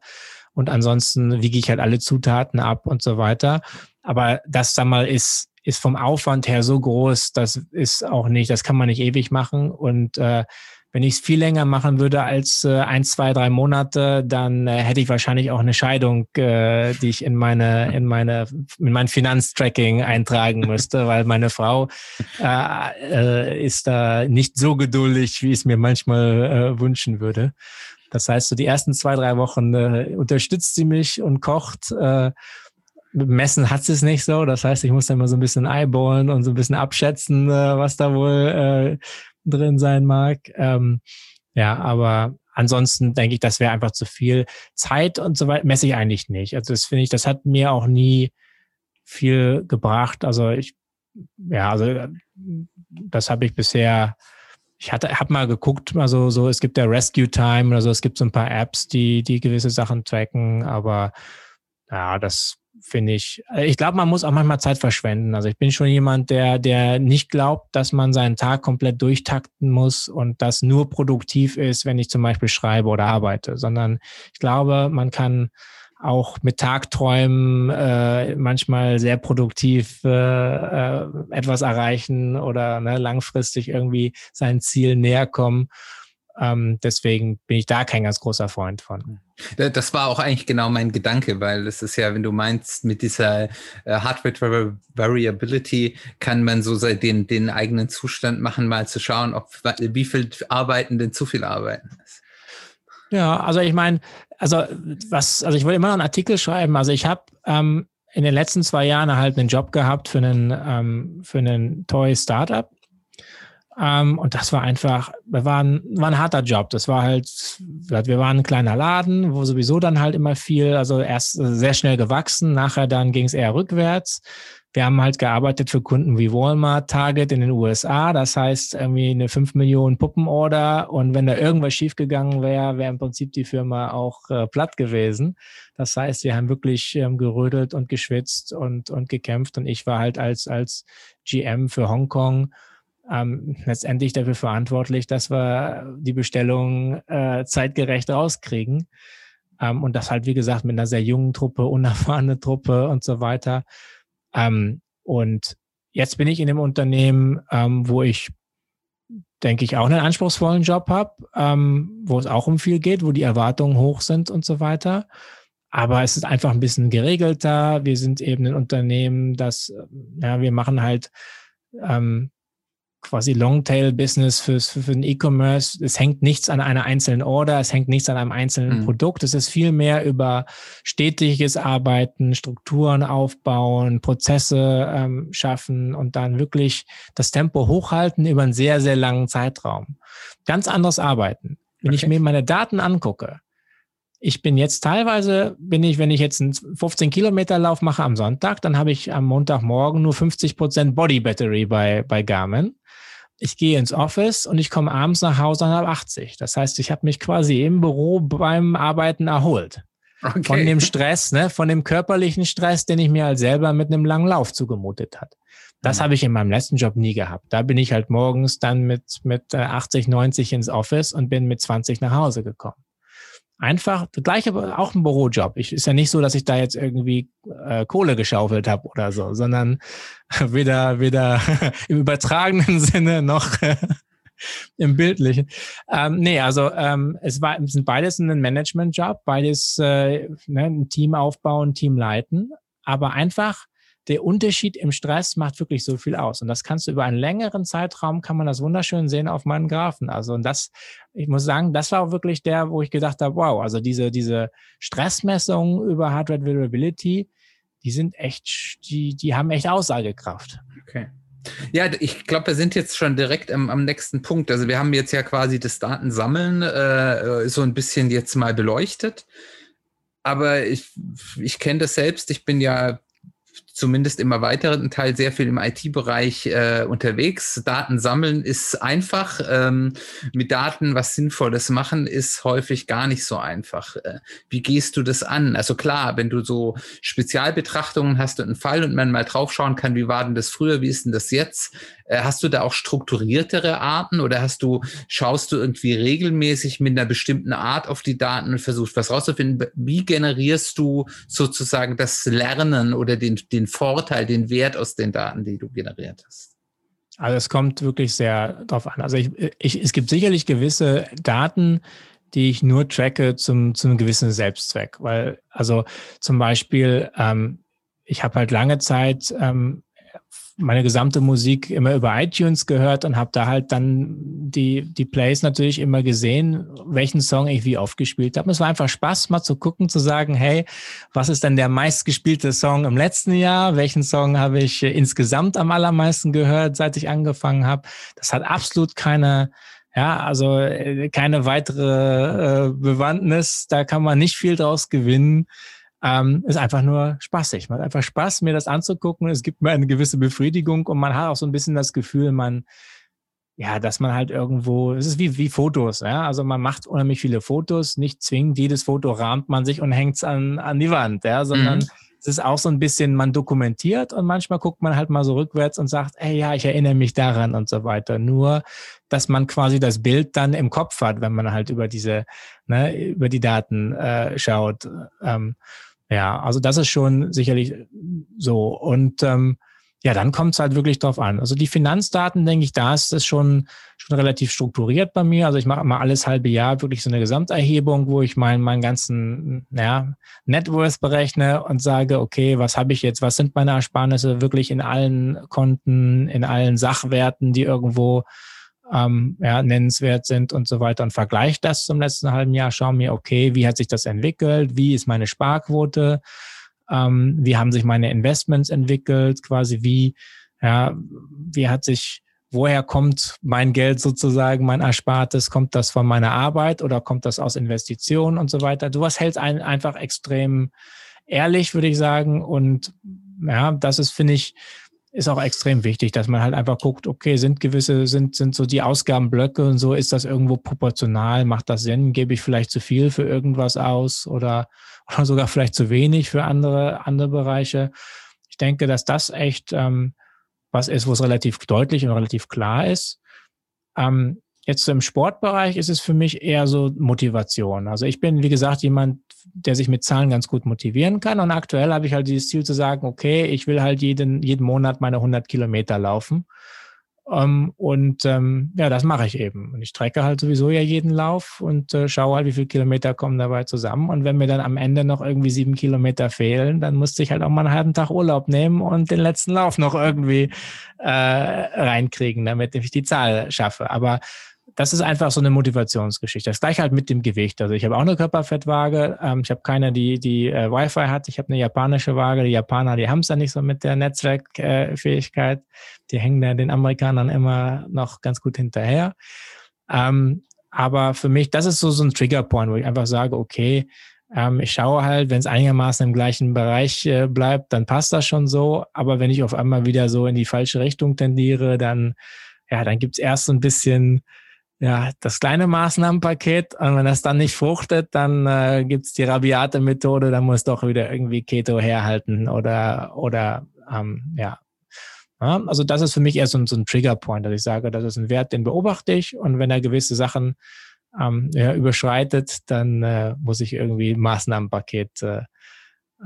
Und ansonsten wiege ich halt alle Zutaten ab und so weiter. Aber das, sag mal, ist, ist vom Aufwand her so groß, das ist auch nicht, das kann man nicht ewig machen. Und äh, wenn ich es viel länger machen würde als äh, ein, zwei, drei Monate, dann äh, hätte ich wahrscheinlich auch eine Scheidung, äh, die ich in meine, in meine, in mein Finanztracking eintragen müsste, weil meine Frau äh, äh, ist da nicht so geduldig, wie ich es mir manchmal äh, wünschen würde. Das heißt, so die ersten zwei, drei Wochen äh, unterstützt sie mich und kocht. Äh, Messen hat es nicht so. Das heißt, ich muss da immer so ein bisschen eyeballen und so ein bisschen abschätzen, äh, was da wohl äh, drin sein mag. Ähm, ja, aber ansonsten denke ich, das wäre einfach zu viel. Zeit und so weiter messe ich eigentlich nicht. Also das finde ich, das hat mir auch nie viel gebracht. Also ich, ja, also das habe ich bisher ich hatte, habe mal geguckt, also so, es gibt ja Rescue Time oder so, es gibt so ein paar Apps, die, die gewisse Sachen tracken, aber ja, das finde ich, äh, ich glaube, man muss auch manchmal Zeit verschwenden. Also ich bin schon jemand, der, der nicht glaubt, dass man seinen Tag komplett durchtakten muss und das nur produktiv ist, wenn ich zum Beispiel schreibe oder arbeite, sondern ich glaube, man kann auch mit Tagträumen äh, manchmal sehr produktiv äh, äh, etwas erreichen oder ne, langfristig irgendwie sein Ziel näher kommen. Ähm, deswegen bin ich da kein ganz großer Freund von. Das war auch eigentlich genau mein Gedanke, weil es ist ja, wenn du meinst, mit dieser äh, Hardware Variability kann man so den, den eigenen Zustand machen, mal zu schauen, ob wie viel Arbeiten denn zu viel Arbeiten ist. Ja, also ich meine, also was, also ich wollte immer noch einen Artikel schreiben. Also ich habe ähm, in den letzten zwei Jahren halt einen Job gehabt für einen, ähm, für einen Toy Startup. Ähm, und das war einfach, wir waren, war ein harter Job. Das war halt, wir waren ein kleiner Laden, wo sowieso dann halt immer viel, also erst sehr schnell gewachsen, nachher dann ging es eher rückwärts. Wir haben halt gearbeitet für Kunden wie Walmart, Target in den USA. Das heißt, irgendwie eine 5 Millionen Puppenorder. Und wenn da irgendwas schiefgegangen wäre, wäre im Prinzip die Firma auch äh, platt gewesen. Das heißt, wir haben wirklich ähm, gerödelt und geschwitzt und, und gekämpft. Und ich war halt als, als GM für Hongkong ähm, letztendlich dafür verantwortlich, dass wir die Bestellung äh, zeitgerecht rauskriegen. Ähm, und das halt, wie gesagt, mit einer sehr jungen Truppe, unerfahrene Truppe und so weiter. Ähm, und jetzt bin ich in dem Unternehmen, ähm, wo ich, denke ich, auch einen anspruchsvollen Job habe, ähm, wo es auch um viel geht, wo die Erwartungen hoch sind und so weiter. Aber es ist einfach ein bisschen geregelter. Wir sind eben ein Unternehmen, das, ja, wir machen halt ähm, quasi Longtail-Business für, für, für den E-Commerce. Es hängt nichts an einer einzelnen Order, es hängt nichts an einem einzelnen mhm. Produkt. Es ist viel mehr über stetiges Arbeiten, Strukturen aufbauen, Prozesse ähm, schaffen und dann wirklich das Tempo hochhalten über einen sehr, sehr langen Zeitraum. Ganz anderes Arbeiten. Wenn okay. ich mir meine Daten angucke, ich bin jetzt teilweise, bin ich, wenn ich jetzt einen 15 Kilometer Lauf mache am Sonntag, dann habe ich am Montagmorgen nur 50 Prozent Body Battery bei, bei Garmin ich gehe ins Office und ich komme abends nach Hause und habe 80. Das heißt, ich habe mich quasi im Büro beim Arbeiten erholt. Okay. Von dem Stress, ne, von dem körperlichen Stress, den ich mir halt selber mit einem langen Lauf zugemutet hat. Das mhm. habe ich in meinem letzten Job nie gehabt. Da bin ich halt morgens dann mit, mit 80, äh, 90 ins Office und bin mit 20 nach Hause gekommen einfach das gleiche, auch ein Bürojob. Ich ist ja nicht so, dass ich da jetzt irgendwie äh, Kohle geschaufelt habe oder so, sondern weder weder im übertragenen Sinne noch Im Bildlichen. Ähm, nee, also ähm, es, war, es sind beides ein Management-Job, beides äh, ne, ein Team aufbauen, Team leiten, aber einfach der Unterschied im Stress macht wirklich so viel aus. Und das kannst du über einen längeren Zeitraum, kann man das wunderschön sehen auf meinen Graphen. Also, und das, ich muss sagen, das war auch wirklich der, wo ich gedacht habe, wow, also diese, diese Stressmessungen über Heart Rate Variability, die sind echt, die, die haben echt Aussagekraft. Okay. Ja, ich glaube, wir sind jetzt schon direkt am, am, nächsten Punkt. Also wir haben jetzt ja quasi das Datensammeln äh, so ein bisschen jetzt mal beleuchtet. Aber ich, ich kenne das selbst. Ich bin ja zumindest im erweiterten Teil sehr viel im IT-Bereich äh, unterwegs. Daten sammeln ist einfach. Ähm, mit Daten was Sinnvolles machen ist häufig gar nicht so einfach. Äh, wie gehst du das an? Also klar, wenn du so Spezialbetrachtungen hast und einen Fall und man mal draufschauen kann, wie war denn das früher, wie ist denn das jetzt? Äh, hast du da auch strukturiertere Arten oder hast du, schaust du irgendwie regelmäßig mit einer bestimmten Art auf die Daten und versuchst was rauszufinden? Wie generierst du sozusagen das Lernen oder den, den Vorteil, den Wert aus den Daten, die du generiert hast? Also es kommt wirklich sehr drauf an. Also ich, ich, es gibt sicherlich gewisse Daten, die ich nur tracke zum, zum gewissen Selbstzweck. Weil, also zum Beispiel, ähm, ich habe halt lange Zeit ähm, meine gesamte Musik immer über iTunes gehört und habe da halt dann die, die Plays natürlich immer gesehen, welchen Song ich wie oft gespielt habe. Es war einfach Spaß, mal zu gucken, zu sagen, hey, was ist denn der meistgespielte Song im letzten Jahr? Welchen Song habe ich insgesamt am allermeisten gehört, seit ich angefangen habe? Das hat absolut keine, ja, also äh, keine weitere äh, Bewandtnis. Da kann man nicht viel draus gewinnen ähm, ist einfach nur spaßig. Man hat einfach Spaß, mir das anzugucken. Es gibt mir eine gewisse Befriedigung und man hat auch so ein bisschen das Gefühl, man, ja, dass man halt irgendwo, es ist wie, wie Fotos, ja. Also man macht unheimlich viele Fotos, nicht zwingend jedes Foto rahmt man sich und hängt es an, an die Wand, ja, sondern mhm. es ist auch so ein bisschen, man dokumentiert und manchmal guckt man halt mal so rückwärts und sagt, ey, ja, ich erinnere mich daran und so weiter. Nur, dass man quasi das Bild dann im Kopf hat, wenn man halt über diese, ne, über die Daten äh, schaut. Ähm, ja, also das ist schon sicherlich so. Und ähm, ja, dann kommt es halt wirklich drauf an. Also die Finanzdaten, denke ich, da ist es schon, schon relativ strukturiert bei mir. Also ich mache immer alles halbe Jahr wirklich so eine Gesamterhebung, wo ich meinen meinen ganzen ja, Net Worth berechne und sage, okay, was habe ich jetzt, was sind meine Ersparnisse wirklich in allen Konten, in allen Sachwerten, die irgendwo ähm, ja, nennenswert sind und so weiter und vergleiche das zum letzten halben Jahr, schaue mir, okay, wie hat sich das entwickelt, wie ist meine Sparquote, ähm, wie haben sich meine Investments entwickelt, quasi wie, ja, wie hat sich, woher kommt mein Geld sozusagen, mein Erspartes, kommt das von meiner Arbeit oder kommt das aus Investitionen und so weiter. Du was hält einen einfach extrem ehrlich, würde ich sagen. Und ja, das ist, finde ich, ist auch extrem wichtig, dass man halt einfach guckt, okay, sind gewisse, sind, sind so die Ausgabenblöcke und so, ist das irgendwo proportional, macht das Sinn, gebe ich vielleicht zu viel für irgendwas aus oder, oder sogar vielleicht zu wenig für andere, andere Bereiche. Ich denke, dass das echt ähm, was ist, wo es relativ deutlich und relativ klar ist. Ähm, Jetzt im Sportbereich ist es für mich eher so Motivation. Also ich bin, wie gesagt, jemand, der sich mit Zahlen ganz gut motivieren kann. Und aktuell habe ich halt dieses Ziel zu sagen, okay, ich will halt jeden, jeden Monat meine 100 Kilometer laufen. Um, ähm, und ähm, ja, das mache ich eben. Und ich strecke halt sowieso ja jeden Lauf und äh, schaue halt, wie viele Kilometer kommen dabei zusammen. Und wenn mir dann am Ende noch irgendwie sieben Kilometer fehlen, dann musste ich halt auch mal einen halben Tag Urlaub nehmen und den letzten Lauf noch irgendwie äh, reinkriegen, damit ich die Zahl schaffe. Aber das ist einfach so eine Motivationsgeschichte. Das gleiche halt mit dem Gewicht. Also ich habe auch eine Körperfettwaage. Ähm, ich habe keine, die die äh, Wi-Fi hat. Ich habe eine japanische Waage. Die Japaner, die haben es ja nicht so mit der Netzwerkfähigkeit. Äh, die hängen da den Amerikanern immer noch ganz gut hinterher. Ähm, aber für mich, das ist so so ein Triggerpoint, wo ich einfach sage, okay, ähm, ich schaue halt, wenn es einigermaßen im gleichen Bereich äh, bleibt, dann passt das schon so. Aber wenn ich auf einmal wieder so in die falsche Richtung tendiere, dann ja, dann gibt's erst so ein bisschen ja, das kleine Maßnahmenpaket. Und wenn das dann nicht fruchtet, dann äh, gibt's die rabiate Methode, dann muss doch wieder irgendwie Keto herhalten oder, oder ähm, ja. ja. Also das ist für mich eher so, so ein Triggerpoint, dass ich sage, das ist ein Wert, den beobachte ich und wenn er gewisse Sachen ähm, ja, überschreitet, dann äh, muss ich irgendwie Maßnahmenpaket äh,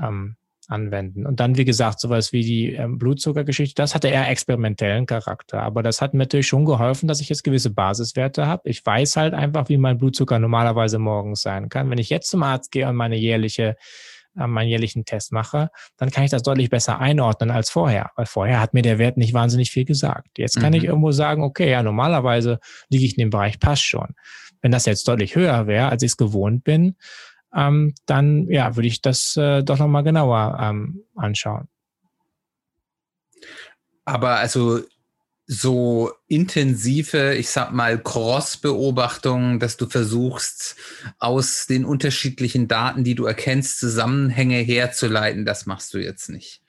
ähm, anwenden. Und dann, wie gesagt, sowas wie die ähm, Blutzuckergeschichte, das hatte eher experimentellen Charakter. Aber das hat mir natürlich schon geholfen, dass ich jetzt gewisse Basiswerte habe. Ich weiß halt einfach, wie mein Blutzucker normalerweise morgens sein kann. Wenn ich jetzt zum Arzt gehe und meine jährliche äh, meinen jährlichen Test mache, dann kann ich das deutlich besser einordnen als vorher, weil vorher hat mir der Wert nicht wahnsinnig viel gesagt. Jetzt kann mhm. ich irgendwo sagen, okay, ja, normalerweise liege ich in dem Bereich, passt schon. Wenn das jetzt deutlich höher wäre, als ich es gewohnt bin, ähm, dann ja, würde ich das äh, doch nochmal genauer ähm, anschauen. Aber also so intensive, ich sag mal, Cross-Beobachtung, dass du versuchst, aus den unterschiedlichen Daten, die du erkennst, Zusammenhänge herzuleiten, das machst du jetzt nicht.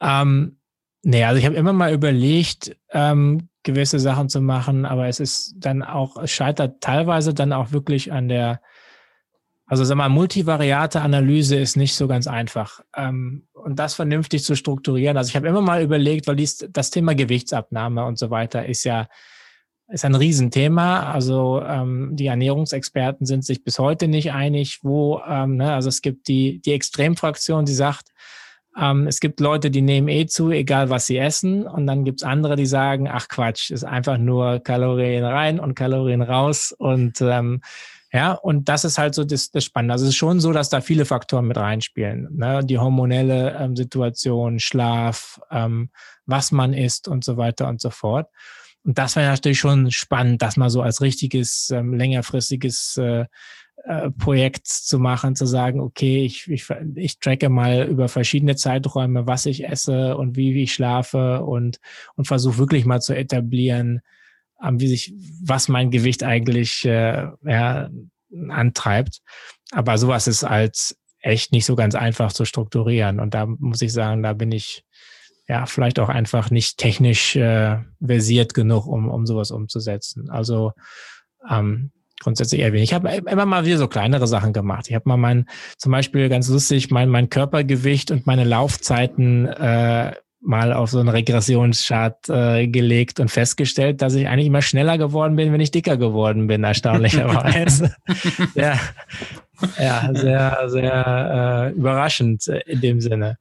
Ähm, nee, also ich habe immer mal überlegt, ähm, gewisse Sachen zu machen, aber es ist dann auch, es scheitert teilweise dann auch wirklich an der also sag mal, multivariate Analyse ist nicht so ganz einfach. Ähm, und das vernünftig zu strukturieren. Also ich habe immer mal überlegt, weil dies, das Thema Gewichtsabnahme und so weiter ist ja ist ein Riesenthema. Also ähm, die Ernährungsexperten sind sich bis heute nicht einig, wo, ähm, ne, also es gibt die, die Extremfraktion, die sagt, ähm, es gibt Leute, die nehmen eh zu, egal was sie essen. Und dann gibt's andere, die sagen, ach Quatsch, ist einfach nur Kalorien rein und Kalorien raus. Und ähm, ja, und das ist halt so das, das Spannende. Also es ist schon so, dass da viele Faktoren mit reinspielen. Ne? Die hormonelle ähm, Situation, Schlaf, ähm, was man isst und so weiter und so fort. Und das wäre natürlich schon spannend, das mal so als richtiges, ähm, längerfristiges äh, äh, Projekt zu machen, zu sagen, okay, ich, ich, ich tracke mal über verschiedene Zeiträume, was ich esse und wie, wie ich schlafe und, und versuche wirklich mal zu etablieren, wie sich, was mein Gewicht eigentlich äh, ja, antreibt. Aber sowas ist als echt nicht so ganz einfach zu strukturieren. Und da muss ich sagen, da bin ich ja vielleicht auch einfach nicht technisch äh, versiert genug, um, um sowas umzusetzen. Also ähm, grundsätzlich eher wenig. Ich habe immer mal wieder so kleinere Sachen gemacht. Ich habe mal mein, zum Beispiel ganz lustig, mein, mein Körpergewicht und meine Laufzeiten äh, mal auf so einen Regressionschart äh, gelegt und festgestellt, dass ich eigentlich immer schneller geworden bin, wenn ich dicker geworden bin, erstaunlicherweise. ja, ja, sehr, sehr äh, überraschend in dem Sinne.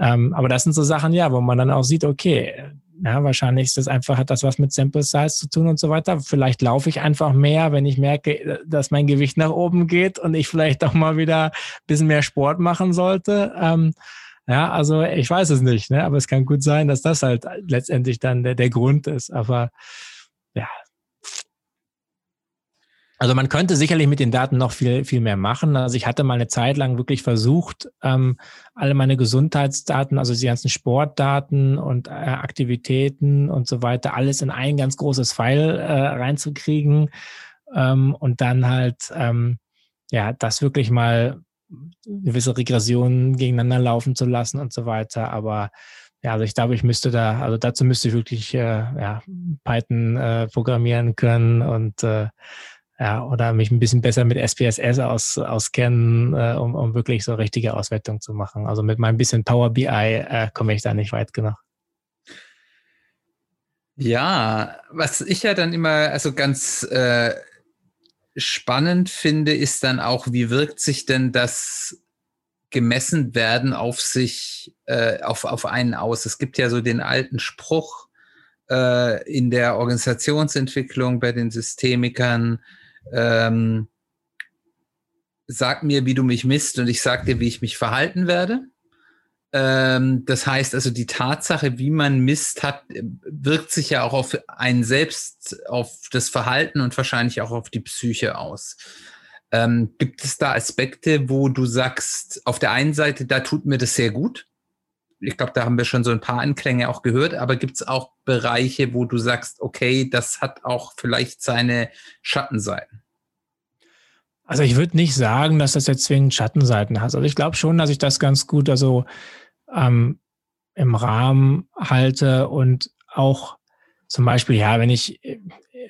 Ähm, aber das sind so Sachen, ja, wo man dann auch sieht, okay, ja, wahrscheinlich ist das einfach, hat das was mit Sample Size zu tun und so weiter. Vielleicht laufe ich einfach mehr, wenn ich merke, dass mein Gewicht nach oben geht und ich vielleicht auch mal wieder ein bisschen mehr Sport machen sollte. Ähm, ja, also ich weiß es nicht, ne? aber es kann gut sein, dass das halt letztendlich dann der, der Grund ist. Aber ja. Also man könnte sicherlich mit den Daten noch viel, viel mehr machen. Also ich hatte mal eine Zeit lang wirklich versucht, ähm, alle meine Gesundheitsdaten, also die ganzen Sportdaten und äh, Aktivitäten und so weiter, alles in ein ganz großes File äh, reinzukriegen ähm, und dann halt ähm, ja das wirklich mal gewisse Regressionen gegeneinander laufen zu lassen und so weiter. Aber ja, also ich glaube, ich müsste da, also dazu müsste ich wirklich äh, ja, Python äh, programmieren können und äh, ja, oder mich ein bisschen besser mit SPSS aus, auskennen, äh, um, um wirklich so richtige Auswertung zu machen. Also mit meinem bisschen Power BI äh, komme ich da nicht weit genug. Ja, was ich ja dann immer, also ganz äh, spannend finde, ist dann auch, wie wirkt sich denn das gemessen werden auf sich, äh, auf, auf einen aus. Es gibt ja so den alten Spruch äh, in der Organisationsentwicklung bei den Systemikern, ähm, sag mir, wie du mich misst und ich sag dir, wie ich mich verhalten werde. Ähm, das heißt also, die Tatsache, wie man misst hat, wirkt sich ja auch auf einen selbst, auf das Verhalten und wahrscheinlich auch auf die Psyche aus. Ähm, gibt es da Aspekte, wo du sagst, auf der einen Seite, da tut mir das sehr gut? Ich glaube, da haben wir schon so ein paar Anklänge auch gehört, aber gibt es auch Bereiche, wo du sagst, okay, das hat auch vielleicht seine Schattenseiten? Also ich würde nicht sagen, dass das jetzt zwingend Schattenseiten hat. Also ich glaube schon, dass ich das ganz gut, also ähm, im Rahmen halte und auch zum Beispiel, ja, wenn ich,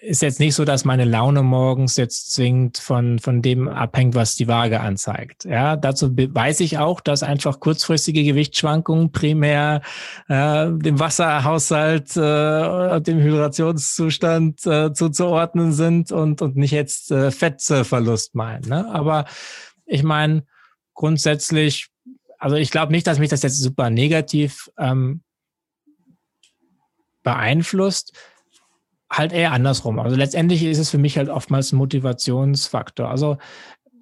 ist jetzt nicht so, dass meine Laune morgens jetzt zwingend von, von dem abhängt, was die Waage anzeigt. Ja, dazu weiß ich auch, dass einfach kurzfristige Gewichtsschwankungen primär äh, dem Wasserhaushalt, äh, dem Hydrationszustand äh, zuzuordnen sind und, und nicht jetzt äh, Fettverlust meinen. Ne? Aber ich meine, grundsätzlich also ich glaube nicht, dass mich das jetzt super negativ ähm, beeinflusst. Halt eher andersrum. Also letztendlich ist es für mich halt oftmals ein Motivationsfaktor. Also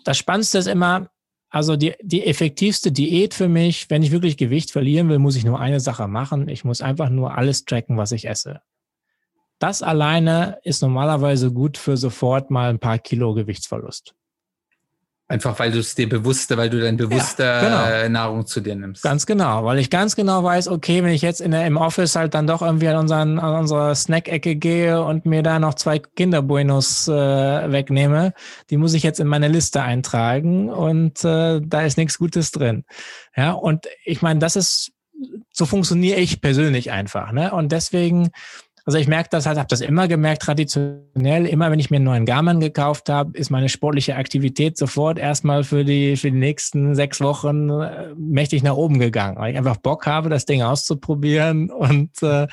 das Spannendste ist immer, also die, die effektivste Diät für mich, wenn ich wirklich Gewicht verlieren will, muss ich nur eine Sache machen. Ich muss einfach nur alles tracken, was ich esse. Das alleine ist normalerweise gut für sofort mal ein paar Kilo Gewichtsverlust. Einfach weil du es dir bewusster, weil du dann bewusster ja, genau. Nahrung zu dir nimmst. Ganz genau, weil ich ganz genau weiß, okay, wenn ich jetzt in der, im Office halt dann doch irgendwie an, unseren, an unsere Snack-Ecke gehe und mir da noch zwei Kinderbuenos äh, wegnehme, die muss ich jetzt in meine Liste eintragen und äh, da ist nichts Gutes drin. Ja, und ich meine, das ist, so funktioniere ich persönlich einfach. Ne? Und deswegen also ich merke das halt, habe das immer gemerkt, traditionell, immer wenn ich mir einen neuen Garmin gekauft habe, ist meine sportliche Aktivität sofort erstmal für die, für die nächsten sechs Wochen äh, mächtig nach oben gegangen, weil ich einfach Bock habe, das Ding auszuprobieren. Und äh,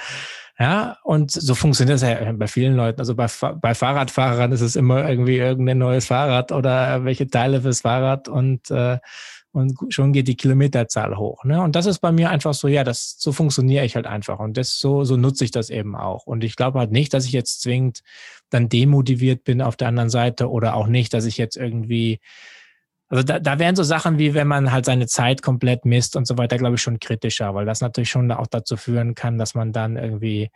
ja, und so funktioniert das ja bei vielen Leuten. Also bei, bei Fahrradfahrern ist es immer irgendwie irgendein neues Fahrrad oder welche Teile fürs Fahrrad. Und äh, und schon geht die Kilometerzahl hoch. Ne? Und das ist bei mir einfach so, ja, das so funktioniere ich halt einfach und das so so nutze ich das eben auch. Und ich glaube halt nicht, dass ich jetzt zwingend dann demotiviert bin auf der anderen Seite oder auch nicht, dass ich jetzt irgendwie also da, da wären so Sachen wie, wenn man halt seine Zeit komplett misst und so weiter, glaube ich, schon kritischer, weil das natürlich schon auch dazu führen kann, dass man dann irgendwie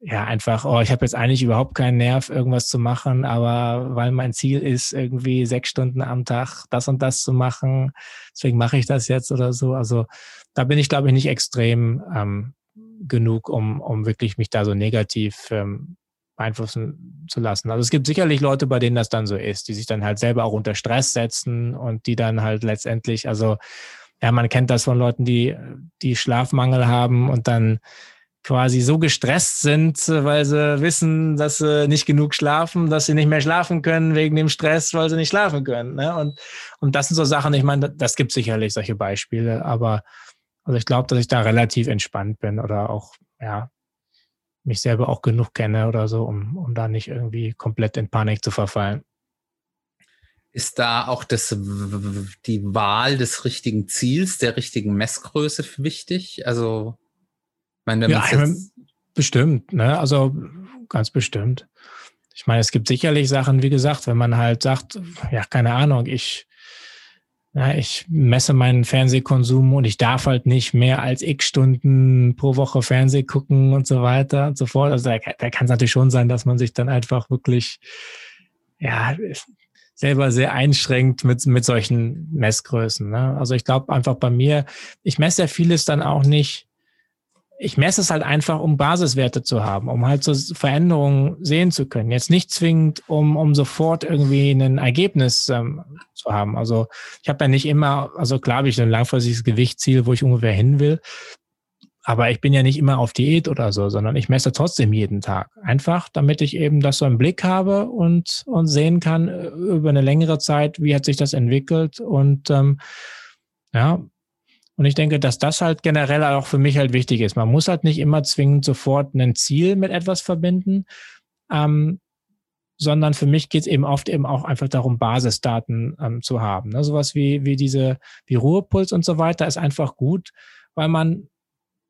ja, einfach, oh, ich habe jetzt eigentlich überhaupt keinen Nerv, irgendwas zu machen, aber weil mein Ziel ist, irgendwie sechs Stunden am Tag das und das zu machen, deswegen mache ich das jetzt oder so. Also da bin ich, glaube ich, nicht extrem ähm, genug, um, um wirklich mich da so negativ ähm, beeinflussen zu lassen. Also es gibt sicherlich Leute, bei denen das dann so ist, die sich dann halt selber auch unter Stress setzen und die dann halt letztendlich, also ja, man kennt das von Leuten, die, die Schlafmangel haben und dann quasi so gestresst sind, weil sie wissen, dass sie nicht genug schlafen, dass sie nicht mehr schlafen können wegen dem Stress, weil sie nicht schlafen können. Ne? Und, und das sind so Sachen, ich meine, das gibt sicherlich solche Beispiele, aber also ich glaube, dass ich da relativ entspannt bin oder auch, ja, mich selber auch genug kenne oder so, um, um da nicht irgendwie komplett in Panik zu verfallen. Ist da auch das, die Wahl des richtigen Ziels, der richtigen Messgröße wichtig? Also meine, ja, bestimmt, ne? Also ganz bestimmt. Ich meine, es gibt sicherlich Sachen, wie gesagt, wenn man halt sagt, ja, keine Ahnung, ich, ja, ich messe meinen Fernsehkonsum und ich darf halt nicht mehr als x Stunden pro Woche Fernseh gucken und so weiter und so fort. Also da, da kann es natürlich schon sein, dass man sich dann einfach wirklich, ja, selber sehr einschränkt mit, mit solchen Messgrößen. Ne? Also ich glaube einfach bei mir, ich messe ja vieles dann auch nicht ich messe es halt einfach, um Basiswerte zu haben, um halt so Veränderungen sehen zu können. Jetzt nicht zwingend, um, um sofort irgendwie ein Ergebnis ähm, zu haben. Also ich habe ja nicht immer, also klar habe ich ein langfristiges Gewichtsziel, wo ich ungefähr hin will. Aber ich bin ja nicht immer auf Diät oder so, sondern ich messe trotzdem jeden Tag. Einfach, damit ich eben das so im Blick habe und, und sehen kann äh, über eine längere Zeit, wie hat sich das entwickelt. Und ähm, ja, und ich denke, dass das halt generell auch für mich halt wichtig ist. Man muss halt nicht immer zwingend sofort ein Ziel mit etwas verbinden, ähm, sondern für mich geht es eben oft eben auch einfach darum, Basisdaten ähm, zu haben. Ne? Sowas wie, wie diese, wie Ruhepuls und so weiter ist einfach gut, weil man,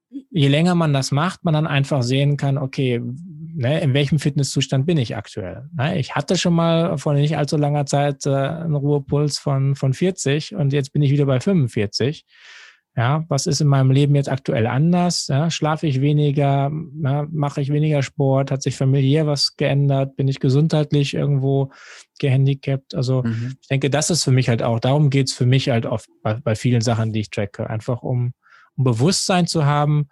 je länger man das macht, man dann einfach sehen kann, okay, ne, in welchem Fitnesszustand bin ich aktuell? Ne? Ich hatte schon mal vor nicht allzu langer Zeit äh, einen Ruhepuls von, von 40 und jetzt bin ich wieder bei 45. Ja, was ist in meinem Leben jetzt aktuell anders? Ja, schlafe ich weniger? Ja, mache ich weniger Sport? Hat sich familiär was geändert? Bin ich gesundheitlich irgendwo gehandicapt? Also mhm. ich denke, das ist für mich halt auch, darum geht's für mich halt oft bei, bei vielen Sachen, die ich tracke. Einfach um, um Bewusstsein zu haben,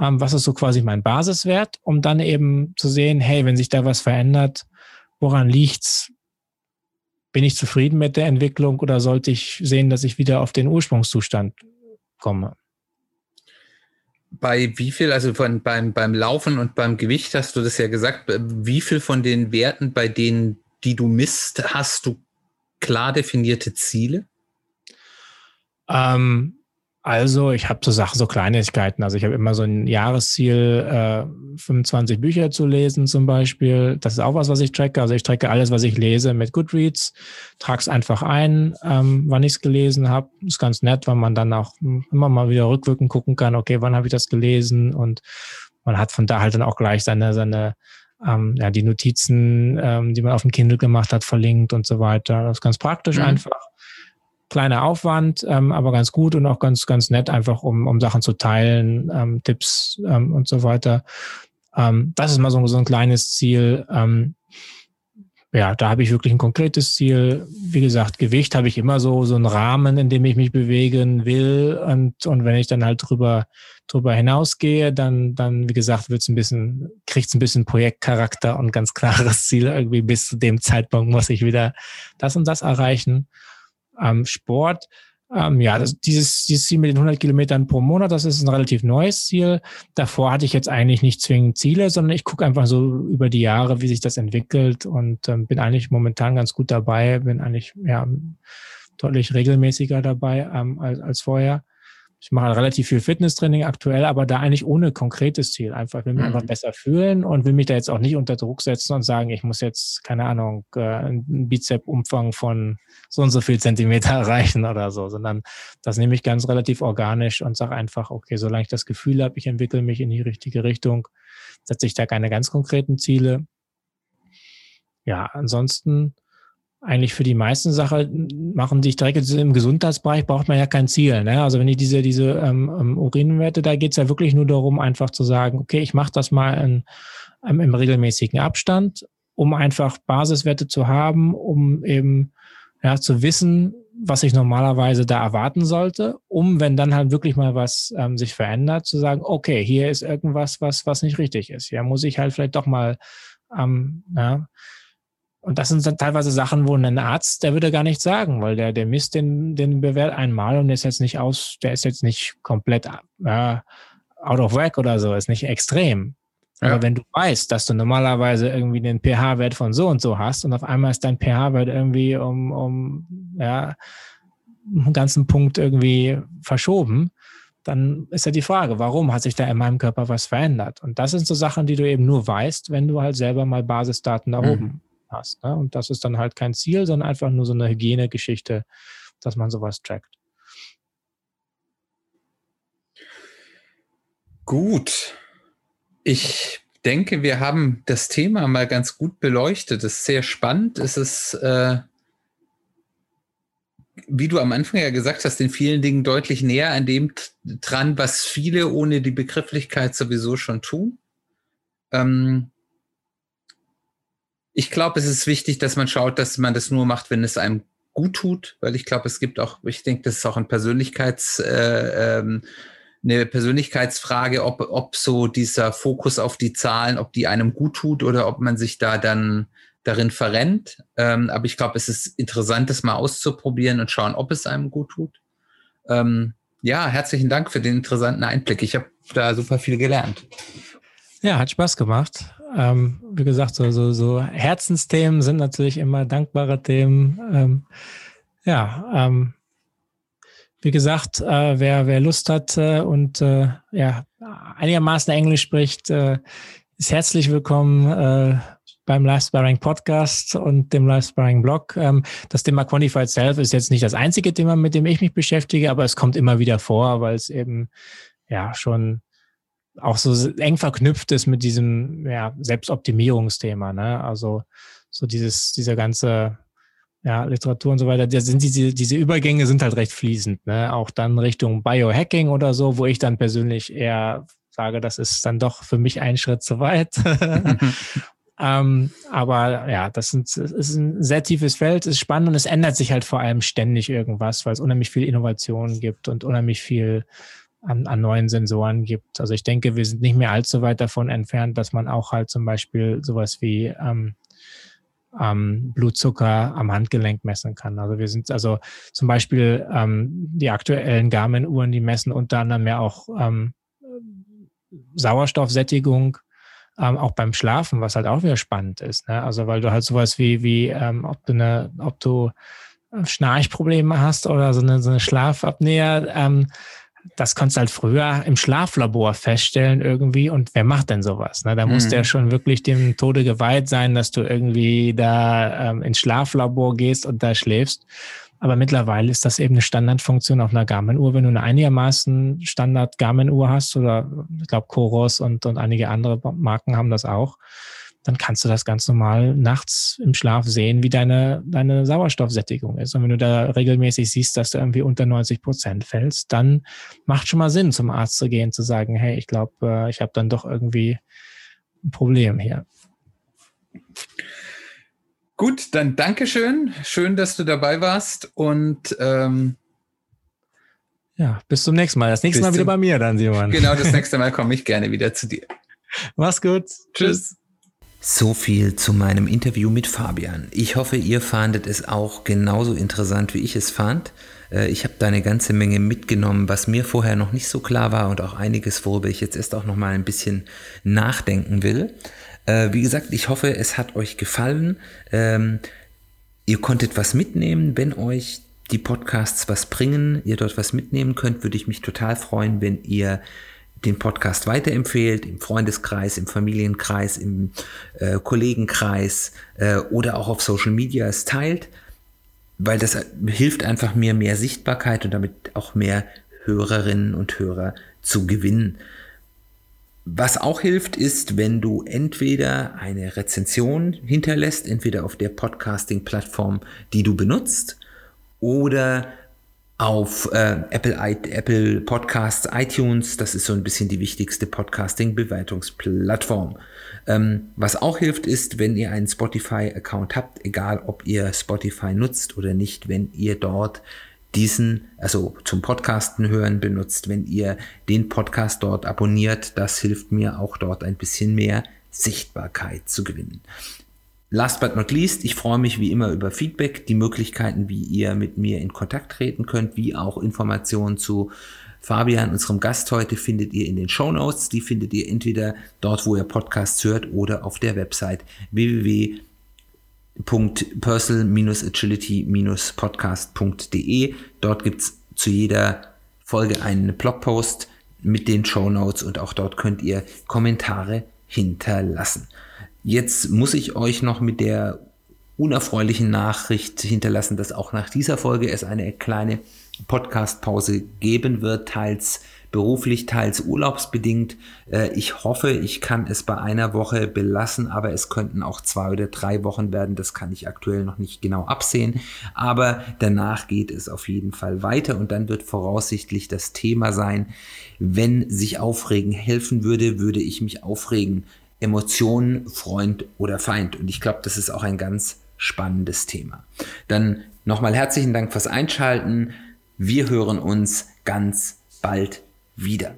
ähm, was ist so quasi mein Basiswert, um dann eben zu sehen, hey, wenn sich da was verändert, woran liegt's? Bin ich zufrieden mit der Entwicklung oder sollte ich sehen, dass ich wieder auf den Ursprungszustand komme. Bei wie viel, also von, beim, beim Laufen und beim Gewicht hast du das ja gesagt, wie viel von den Werten, bei denen, die du misst, hast du klar definierte Ziele? Ähm, Also ich habe so Sachen, so Kleinigkeiten. Also ich habe immer so ein Jahresziel, äh, 25 Bücher zu lesen zum Beispiel. Das ist auch was, was ich tracke. Also ich tracke alles, was ich lese mit Goodreads, trage es einfach ein, ähm, wann ich es gelesen habe. Ist ganz nett, weil man dann auch immer mal wieder rückwirkend gucken kann, okay, wann habe ich das gelesen? Und man hat von da halt dann auch gleich seine, seine ähm, ja, die Notizen, ähm, die man auf dem Kindle gemacht hat, verlinkt und so weiter. Das ist ganz praktisch mhm. einfach kleiner Aufwand, ähm, aber ganz gut und auch ganz, ganz nett, einfach um, um Sachen zu teilen, ähm, Tipps ähm, und so weiter. Ähm, das ist mal so, so ein kleines Ziel. Ähm, ja, da habe ich wirklich ein konkretes Ziel. Wie gesagt, Gewicht habe ich immer so, so einen Rahmen, in dem ich mich bewegen will. Und, und wenn ich dann halt drüber, drüber hinausgehe, dann, dann, wie gesagt, wird's ein bisschen, kriegt's ein bisschen Projektcharakter und ganz klares Ziel. Irgendwie bis zu dem Zeitpunkt muss ich wieder das und das erreichen ähm, Sport. Ähm, ja, das, dieses, dieses Ziel mit den 100 Kilometern pro Monat, das ist ein relativ neues Ziel. Davor hatte ich jetzt eigentlich nicht zwingend Ziele, sondern ich gucke einfach so über die Jahre, wie sich das entwickelt und ähm, bin eigentlich momentan ganz gut dabei, bin eigentlich ja deutlich regelmäßiger dabei ähm, als, als vorher ich mache relativ viel Fitnesstraining aktuell, aber da eigentlich ohne konkretes Ziel. Einfach will mich mhm. einfach besser fühlen und will mich da jetzt auch nicht unter Druck setzen und sagen, ich muss jetzt, keine Ahnung, äh, einen Bizep-Umfang von so und so viel Zentimeter erreichen oder so, sondern das nehme ich ganz relativ organisch und sage einfach, okay, solange ich das Gefühl habe, ich entwickle mich in die richtige Richtung, setze ich da keine ganz konkreten Ziele. Ja, ansonsten eigentlich für die meisten Sachen machen, die ich direkt im Gesundheitsbereich, braucht man ja kein Ziel. Ne? Also wenn ich diese, diese ähm, ähm Urinwerte, da geht es ja wirklich nur darum, einfach zu sagen, okay, ich mache das mal in, ähm, im regelmäßigen Abstand, um einfach Basiswerte zu haben, um eben ja, zu wissen, was ich normalerweise da erwarten sollte, um, wenn dann halt wirklich mal was ähm, sich verändert, zu sagen, okay, hier ist irgendwas, was, was nicht richtig ist. Ja, muss ich halt vielleicht doch mal ähm, ja, und das sind dann teilweise Sachen, wo ein Arzt, der würde gar nichts sagen, weil der, der misst den, den Bewert einmal und der ist jetzt nicht aus, der ist jetzt nicht komplett äh, out of whack oder so, ist nicht extrem. Ja. Aber wenn du weißt, dass du normalerweise irgendwie den pH-Wert von so und so hast und auf einmal ist dein pH-Wert irgendwie um, um ja, einen ganzen Punkt irgendwie verschoben, dann ist ja die Frage, warum hat sich da in meinem Körper was verändert? Und das sind so Sachen, die du eben nur weißt, wenn du halt selber mal Basisdaten erhoben mhm hast. Ne? Und das ist dann halt kein Ziel, sondern einfach nur so eine Hygienegeschichte, dass man sowas trackt. Gut. Ich denke, wir haben das Thema mal ganz gut beleuchtet. Es ist sehr spannend. Es ist, äh, wie du am Anfang ja gesagt hast, in vielen Dingen deutlich näher an dem dran, was viele ohne die Begrifflichkeit sowieso schon tun. Ähm, ich glaube, es ist wichtig, dass man schaut, dass man das nur macht, wenn es einem gut tut, weil ich glaube, es gibt auch, ich denke, das ist auch ein Persönlichkeits, äh, ähm, eine Persönlichkeitsfrage, ob, ob so dieser Fokus auf die Zahlen, ob die einem gut tut oder ob man sich da dann darin verrennt. Ähm, aber ich glaube, es ist interessant, das mal auszuprobieren und schauen, ob es einem gut tut. Ähm, ja, herzlichen Dank für den interessanten Einblick. Ich habe da super viel gelernt. Ja, hat Spaß gemacht. Ähm, wie gesagt, so, so, so Herzensthemen sind natürlich immer dankbare Themen. Ähm, ja, ähm, wie gesagt, äh, wer, wer Lust hat äh, und äh, ja, einigermaßen Englisch spricht, äh, ist herzlich willkommen äh, beim Live Podcast und dem Live Blog. Ähm, das Thema Quantified Self ist jetzt nicht das einzige Thema, mit dem ich mich beschäftige, aber es kommt immer wieder vor, weil es eben ja schon auch so eng verknüpft ist mit diesem ja, Selbstoptimierungsthema. Ne? Also so dieses, dieser ganze ja, Literatur und so weiter, da sind diese, diese Übergänge sind halt recht fließend, ne? Auch dann Richtung Biohacking oder so, wo ich dann persönlich eher sage, das ist dann doch für mich ein Schritt zu weit. ähm, aber ja, das, sind, das ist ein sehr tiefes Feld, ist spannend und es ändert sich halt vor allem ständig irgendwas, weil es unheimlich viel Innovation gibt und unheimlich viel an, an neuen Sensoren gibt. Also ich denke, wir sind nicht mehr allzu weit davon entfernt, dass man auch halt zum Beispiel sowas wie ähm, ähm, Blutzucker am Handgelenk messen kann. Also wir sind also zum Beispiel ähm, die aktuellen Garmin-Uhren, die messen unter anderem ja auch ähm, Sauerstoffsättigung, ähm, auch beim Schlafen, was halt auch wieder spannend ist. Ne? Also weil du halt sowas wie, wie ähm, ob du eine, ob du Schnarchprobleme hast oder so eine, so eine Schlafapnea, ähm, das konntest du halt früher im Schlaflabor feststellen irgendwie. Und wer macht denn sowas? Ne? Da musst du ja mhm. schon wirklich dem Tode geweiht sein, dass du irgendwie da ähm, ins Schlaflabor gehst und da schläfst. Aber mittlerweile ist das eben eine Standardfunktion auf einer Garmin-Uhr. Wenn du eine einigermaßen Standard Garmin-Uhr hast oder ich glaube Coros und, und einige andere Marken haben das auch, dann kannst du das ganz normal nachts im Schlaf sehen, wie deine, deine Sauerstoffsättigung ist. Und wenn du da regelmäßig siehst, dass du irgendwie unter 90 Prozent fällst, dann macht schon mal Sinn, zum Arzt zu gehen, zu sagen, hey, ich glaube, äh, ich habe dann doch irgendwie ein Problem hier. Gut, dann Dankeschön. Schön, dass du dabei warst und ähm, ja, bis zum nächsten Mal. Das nächste Mal wieder bei mir dann, Simon. Genau, das nächste Mal komme ich gerne wieder zu dir. Mach's gut. Tschüss. So viel zu meinem Interview mit Fabian. Ich hoffe, ihr fandet es auch genauso interessant, wie ich es fand. Äh, ich habe da eine ganze Menge mitgenommen, was mir vorher noch nicht so klar war und auch einiges, worüber ich jetzt erst auch noch mal ein bisschen nachdenken will. Äh, wie gesagt, ich hoffe, es hat euch gefallen. Ähm, ihr konntet was mitnehmen. Wenn euch die Podcasts was bringen, ihr dort was mitnehmen könnt, würde ich mich total freuen, wenn ihr den Podcast weiterempfehlt, im Freundeskreis, im Familienkreis, im äh, Kollegenkreis äh, oder auch auf Social Media es teilt, weil das hilft einfach mir mehr Sichtbarkeit und damit auch mehr Hörerinnen und Hörer zu gewinnen. Was auch hilft, ist, wenn du entweder eine Rezension hinterlässt, entweder auf der Podcasting-Plattform, die du benutzt, oder auf äh, Apple, Apple Podcasts, iTunes. Das ist so ein bisschen die wichtigste Podcasting-Bewertungsplattform. Ähm, was auch hilft, ist, wenn ihr einen Spotify-Account habt, egal ob ihr Spotify nutzt oder nicht, wenn ihr dort diesen, also zum Podcasten hören benutzt, wenn ihr den Podcast dort abonniert, das hilft mir auch dort ein bisschen mehr Sichtbarkeit zu gewinnen. Last but not least, ich freue mich wie immer über Feedback, die Möglichkeiten, wie ihr mit mir in Kontakt treten könnt, wie auch Informationen zu Fabian, unserem Gast heute, findet ihr in den Show Notes. Die findet ihr entweder dort, wo ihr Podcasts hört, oder auf der Website www.personal-agility-podcast.de. Dort gibt es zu jeder Folge einen Blogpost mit den Show Notes und auch dort könnt ihr Kommentare hinterlassen. Jetzt muss ich euch noch mit der unerfreulichen Nachricht hinterlassen, dass auch nach dieser Folge es eine kleine Podcast-Pause geben wird, teils beruflich, teils urlaubsbedingt. Äh, ich hoffe, ich kann es bei einer Woche belassen, aber es könnten auch zwei oder drei Wochen werden. Das kann ich aktuell noch nicht genau absehen. Aber danach geht es auf jeden Fall weiter und dann wird voraussichtlich das Thema sein, wenn sich Aufregen helfen würde, würde ich mich aufregen Emotionen, Freund oder Feind. Und ich glaube, das ist auch ein ganz spannendes Thema. Dann nochmal herzlichen Dank fürs Einschalten. Wir hören uns ganz bald wieder.